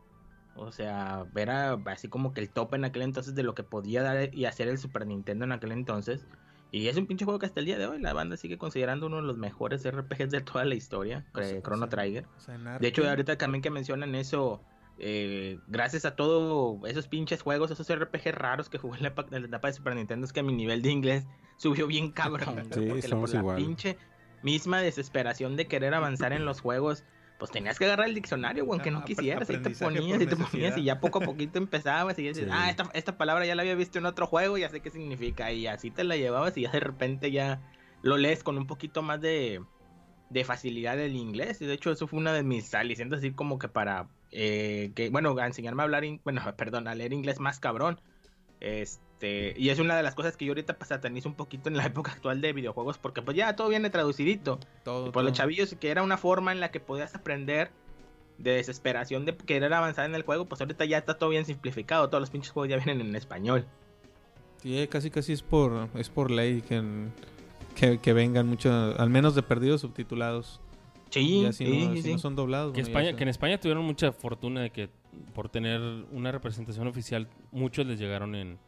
O sea, era así como que el top en aquel entonces de lo que podía dar y hacer el Super Nintendo en aquel entonces. Y es un pinche juego que hasta el día de hoy la banda sigue considerando uno de los mejores RPGs de toda la historia, O sea, eh, o Chrono sea, Trigger. O sea, en De hecho, ahorita también que mencionan eso, eh, gracias a todos esos pinches juegos, esos RPG raros que jugué en la, en la etapa de Super Nintendo, es que mi nivel de inglés subió bien cabrón. Sí, porque somos por la igual. pinche misma desesperación de querer avanzar en los juegos, pues tenías que agarrar el diccionario, güey, aunque no Apre- quisieras, ahí te ponías y te ponías y ya poco a poquito empezabas y dices, Sí. ah, esta, esta palabra ya la había visto en otro juego, ya sé qué significa, y así te la llevabas y ya de repente ya lo lees con un poquito más de, de facilidad el inglés. Y de hecho, eso fue una de mis alicientes, así como que para eh, que, bueno, a enseñarme a hablar, in- bueno, perdón, a leer inglés más cabrón. Este, y es una de las cosas que yo ahorita pues, satanizo un poquito en la época actual de videojuegos, porque pues ya todo viene traducidito. todo, por los todo. chavillos, que era una forma en la que podías aprender de desesperación de querer avanzar en el juego, pues ahorita ya está todo bien simplificado. Todos los pinches juegos ya vienen en español. Sí, eh, casi casi es por es por ley que, que, que vengan mucho, al menos de perdidos subtitulados. Sí, si, sí, no, sí, si sí. no son doblados. Que, bueno, ya España, sé. que en España tuvieron mucha fortuna de que por tener una representación oficial, muchos les llegaron en,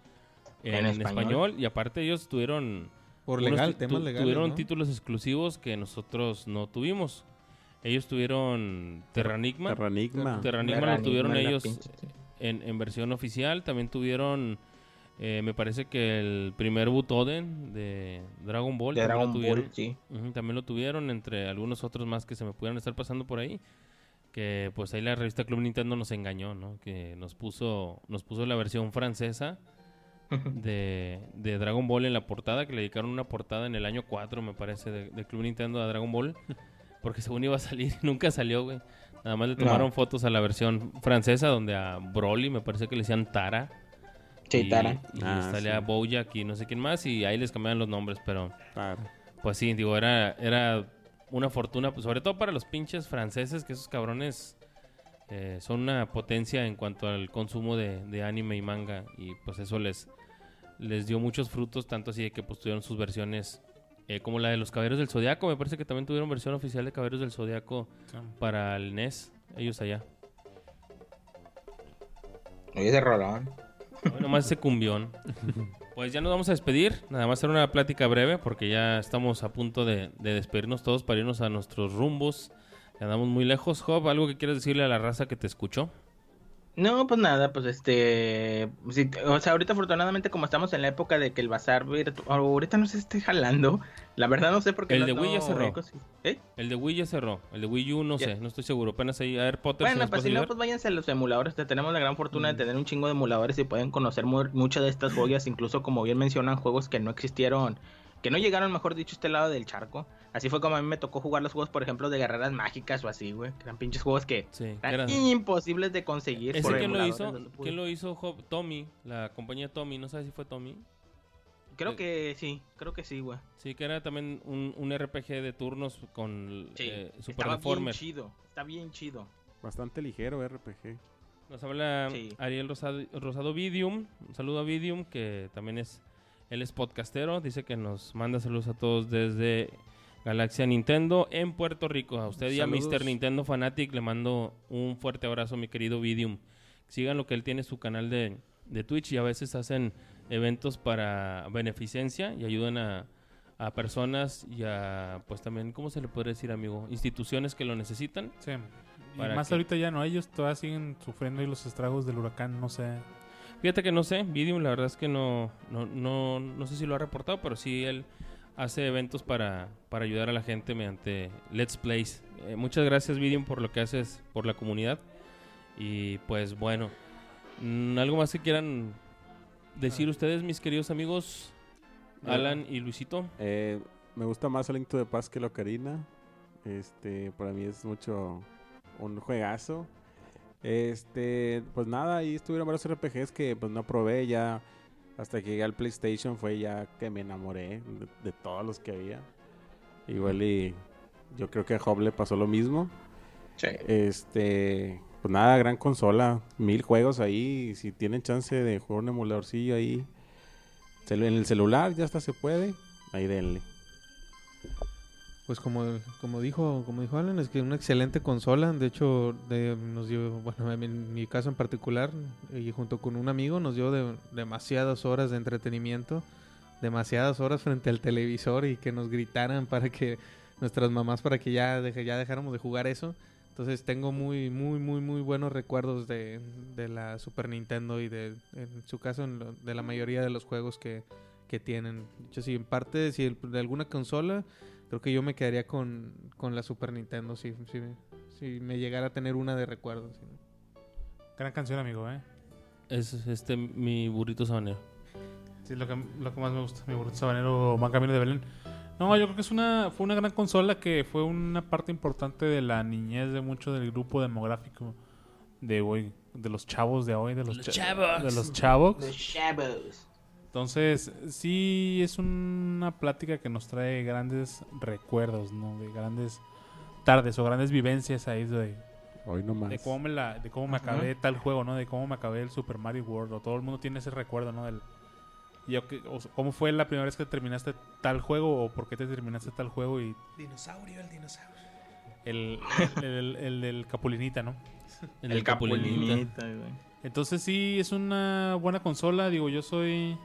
en, En español. español. Y aparte ellos tuvieron, por legal, temas legales. tuvieron ¿no? títulos exclusivos que nosotros no tuvimos. Ellos tuvieron Terranigma. Terranigma. Terranigma Terranigma lo tuvieron ellos en, en versión oficial. También tuvieron Eh, me parece que el primer Butoden de Dragon Ball De también Dragon lo tuvieron. Ball, sí. También lo tuvieron entre algunos otros más que se me pudieran estar pasando por ahí. Que pues ahí la revista Club Nintendo nos engañó, ¿no? Que nos puso, nos puso la versión francesa de, de Dragon Ball en la portada, que le dedicaron una portada en el año 4, me parece, de, de Club Nintendo a Dragon Ball. Porque según iba a salir, nunca salió, güey. Nada más le tomaron No. fotos a la versión francesa, donde a Broly me parece que le decían Tara. Sí, y. Y Ah, salía sí. Bojack y no sé quién más, y ahí les cambiaban los nombres, pero... Claro. Pues sí, digo, era, era una fortuna, pues, sobre todo para los pinches franceses, que esos cabrones eh, son una potencia en cuanto al consumo de, de anime y manga. Y pues eso les, les dio muchos frutos, tanto así de que pues tuvieron sus versiones, eh, como la de los Caballeros del Zodiaco. Me parece que también tuvieron versión oficial de Caballeros del Zodiaco Sí. para el NES, ellos allá. Oye, ese rolón. Hoy nomás ese cumbión. Pues ya nos vamos a despedir. Nada más hacer una plática breve porque ya estamos a punto de, de despedirnos todos para irnos a nuestros rumbos. Ya andamos muy lejos. Job, ¿algo que quieras decirle a la raza que te escuchó? No, pues nada, pues este, sí, o sea, ahorita afortunadamente como estamos en la época de que el bazar virtual, ahorita no se esté jalando, la verdad no sé por qué El no- de Wii ya no cerró. ¿Eh? El de Wii ya cerró. El de Wii U no Ya. sé, no estoy seguro. Apenas ahí. A ver, Potter. Bueno, pues si no, pues váyanse a los emuladores. te- Tenemos la gran fortuna Mm. de tener un chingo de emuladores y pueden conocer mu- muchas de estas joyas. Incluso, como bien mencionan, juegos que no existieron, que no llegaron, mejor dicho, a este lado del charco. Así fue como a mí me tocó jugar los juegos, por ejemplo, de guerreras mágicas o así, güey. Que eran pinches juegos que Sí, eran eran- imposibles de conseguir. ¿Ese por quién lo hizo? no. ¿Quién lo hizo, Job? Tommy, la compañía Tommy. No sabes si fue Tommy. Creo que sí, creo que sí, güey. Sí, que era también un, un RPG de turnos con Sí, eh, Super estaba bien chido. Está bien chido. Bastante ligero RPG. Nos habla Sí. Ariel Rosado, Rosado Vidium. Un saludo a Vidium, que también es. Él es podcastero. Dice que nos manda saludos a todos desde Galaxia Nintendo en Puerto Rico. A usted y a. Mr. Nintendo Fanatic le mando un fuerte abrazo, mi querido Vidium. Sigan lo que él tiene su canal de, de Twitch y a veces hacen eventos para beneficencia y ayudan a, a personas y a, pues también, ¿cómo se le puede decir, amigo? Instituciones que lo necesitan. Sí. Y ¿Para más ahorita ya no, ellos todavía siguen sufriendo ahí los estragos del huracán, no sé. Fíjate que no sé, Vidium la verdad es que no, no, no, no sé si lo ha reportado, pero sí él hace eventos para, para ayudar a la gente mediante Let's Plays. Eh, muchas gracias Vidium por lo que haces por la comunidad. Y pues bueno, mm, ¿algo más que quieran decir ustedes, mis queridos amigos? Alan y Luisito. Eh, me gusta más el to the Past que la Ocarina. Este, para mí es mucho un juegazo. Este, pues nada, ahí estuvieron varios RPGs que pues no probé ya. Hasta que llegué al PlayStation fue ya que me enamoré de, de todos los que había. Igual y yo creo que a Job le pasó lo mismo. Sí. Este, pues nada, gran consola, mil juegos ahí. Si tienen chance de jugar un emuladorcillo ahí en el celular, ya hasta se puede. Ahí denle. Pues como, como dijo, como dijo Alan, es que una excelente consola. De hecho, de- nos dio, bueno, en mi caso en particular, y junto con un amigo, nos dio de- demasiadas horas de entretenimiento, demasiadas horas frente al televisor y que nos gritaran para que nuestras mamás para que ya, deje- ya dejáramos de jugar eso. Entonces tengo muy, muy, muy, muy buenos recuerdos de, de la Super Nintendo y de, en su caso, de la mayoría de los juegos que, que tienen. Yo sí, en parte, si de alguna consola, creo que yo me quedaría con, con la Super Nintendo si, si, si me llegara a tener una de recuerdos. ¿sí? Gran canción, amigo, ¿eh? Es este mi burrito sabanero. Sí, lo que, lo que más me gusta, mi burrito sabanero Van Camino de Belén. No, yo creo que es una, fue una gran consola que fue una parte importante de la niñez de mucho del grupo demográfico de hoy, de los chavos de hoy, de los, Los cha- chavos. De los chavos. The Shadows. Entonces, sí es una plática que nos trae grandes recuerdos, ¿no? De grandes tardes o grandes vivencias ahí de, Hoy no más. de cómo me la, de cómo me Ajá. acabé tal juego, ¿no? De cómo me acabé el Super Mario World. O todo el mundo tiene ese recuerdo, ¿no? Del, yo que- o ¿Cómo fue la primera vez que terminaste tal juego? ¿O por qué te terminaste tal juego? Y Dinosaurio, el dinosaurio. el, el, el- el del Capulinita, ¿no? El Capulinita, güey. Entonces sí, es una buena consola. Digo, yo soy...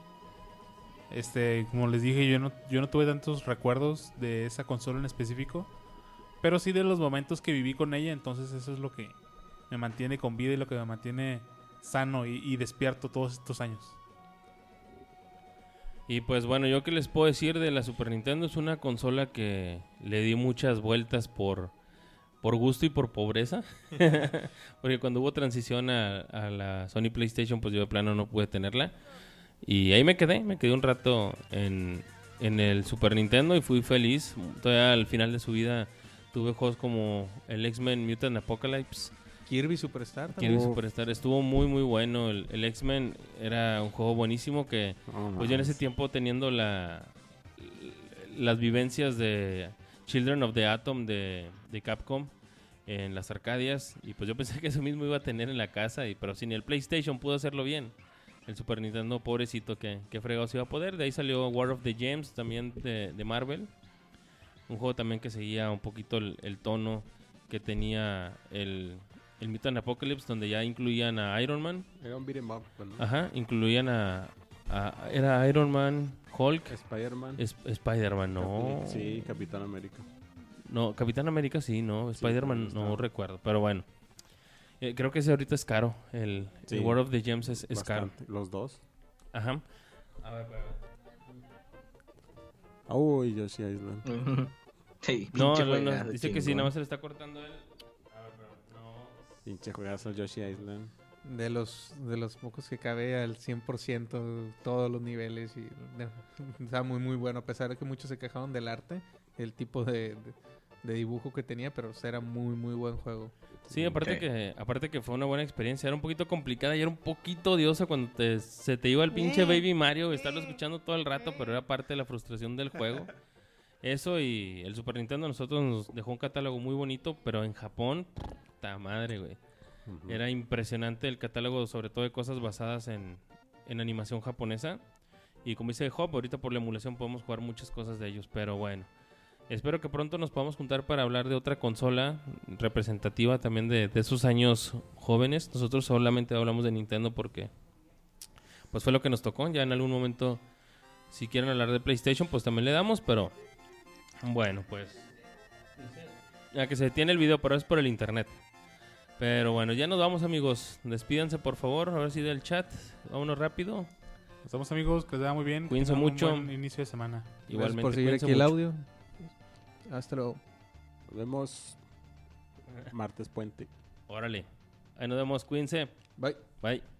Este, como les dije, yo no, yo no tuve tantos recuerdos de esa consola en específico. Pero sí de los momentos que viví con ella. Entonces eso es lo que me mantiene con vida y lo que me mantiene sano y, despierto todos estos años. Y pues bueno, yo qué les puedo decir de la Super Nintendo es una consola que le di muchas vueltas por, por gusto y por pobreza. Porque cuando hubo transición a, a la Sony PlayStation, pues yo de plano no pude tenerla. Y ahí me quedé, me quedé un rato en, en el Super Nintendo y fui feliz. Todavía al final de su vida tuve juegos como el X-Men Mutant Apocalypse. Kirby Superstar Kirby también. Superstar estuvo muy muy bueno. El, el X-Men era un juego buenísimo que pues yo en ese tiempo teniendo la las vivencias de Children of the Atom de, de Capcom en las Arcadias y pues yo pensé que eso mismo iba a tener en la casa y pero sin el PlayStation pudo hacerlo bien. El Super Nintendo, pobrecito, que, que fregados iba a poder. De ahí salió War of the Gems, también de, de Marvel. Un juego también que seguía un poquito el, el tono que tenía el, el Mutant Apocalypse, donde ya incluían a Iron Man. Era un beat'em up, ¿no? Ajá, incluían a, a- Era Iron Man, Hulk, Spider-Man. es- Spider-Man, no. Sí, Capitán América. No, Capitán América sí, no. Spider-Man no recuerdo, pero bueno. Eh, creo que ese ahorita es caro. El, Sí. el War of the Gems es, es caro. Los dos. Ajá. Uy, Yoshi Island. Sí, No, dice que sí, nada más se le está cortando él. A ver, pero no. Pinche juegazo Yoshi Island. De los, de los pocos que cabe al 100% todos los niveles. y de- Está muy, muy bueno. A pesar de que muchos se quejaron del arte, el tipo de, de- de dibujo que tenía, pero era muy, muy buen juego. Sí, aparte que aparte que fue una buena experiencia, era un poquito complicada y era un poquito odiosa cuando te, se te iba el pinche Baby Mario, estarlo escuchando todo el rato, pero era parte de la frustración del juego. Eso y el Super Nintendo a nosotros nos dejó un catálogo muy bonito, pero en Japón, puta madre, güey. Era impresionante el catálogo, sobre todo de cosas basadas en, en animación japonesa. Y como dice Hop, ahorita por la emulación podemos jugar muchas cosas de ellos, pero bueno. Espero que pronto nos podamos juntar para hablar de otra consola representativa también de, de esos años jóvenes. Nosotros solamente hablamos de Nintendo porque pues fue lo que nos tocó. Ya en algún momento, si quieren hablar de PlayStation, pues también le damos, pero bueno, pues ya que se detiene el video, pero es por el internet. Pero bueno, ya nos vamos amigos. Despídanse por favor, ahora sí del chat. Vámonos rápido. Estamos amigos, que les da muy bien. Cuídense tengan un mucho. buen inicio de semana. Gracias Igualmente, por seguir aquí el mucho. audio. Hasta luego. Nos vemos martes puente. Órale. Ahí nos vemos, cuídense. Bye. Bye.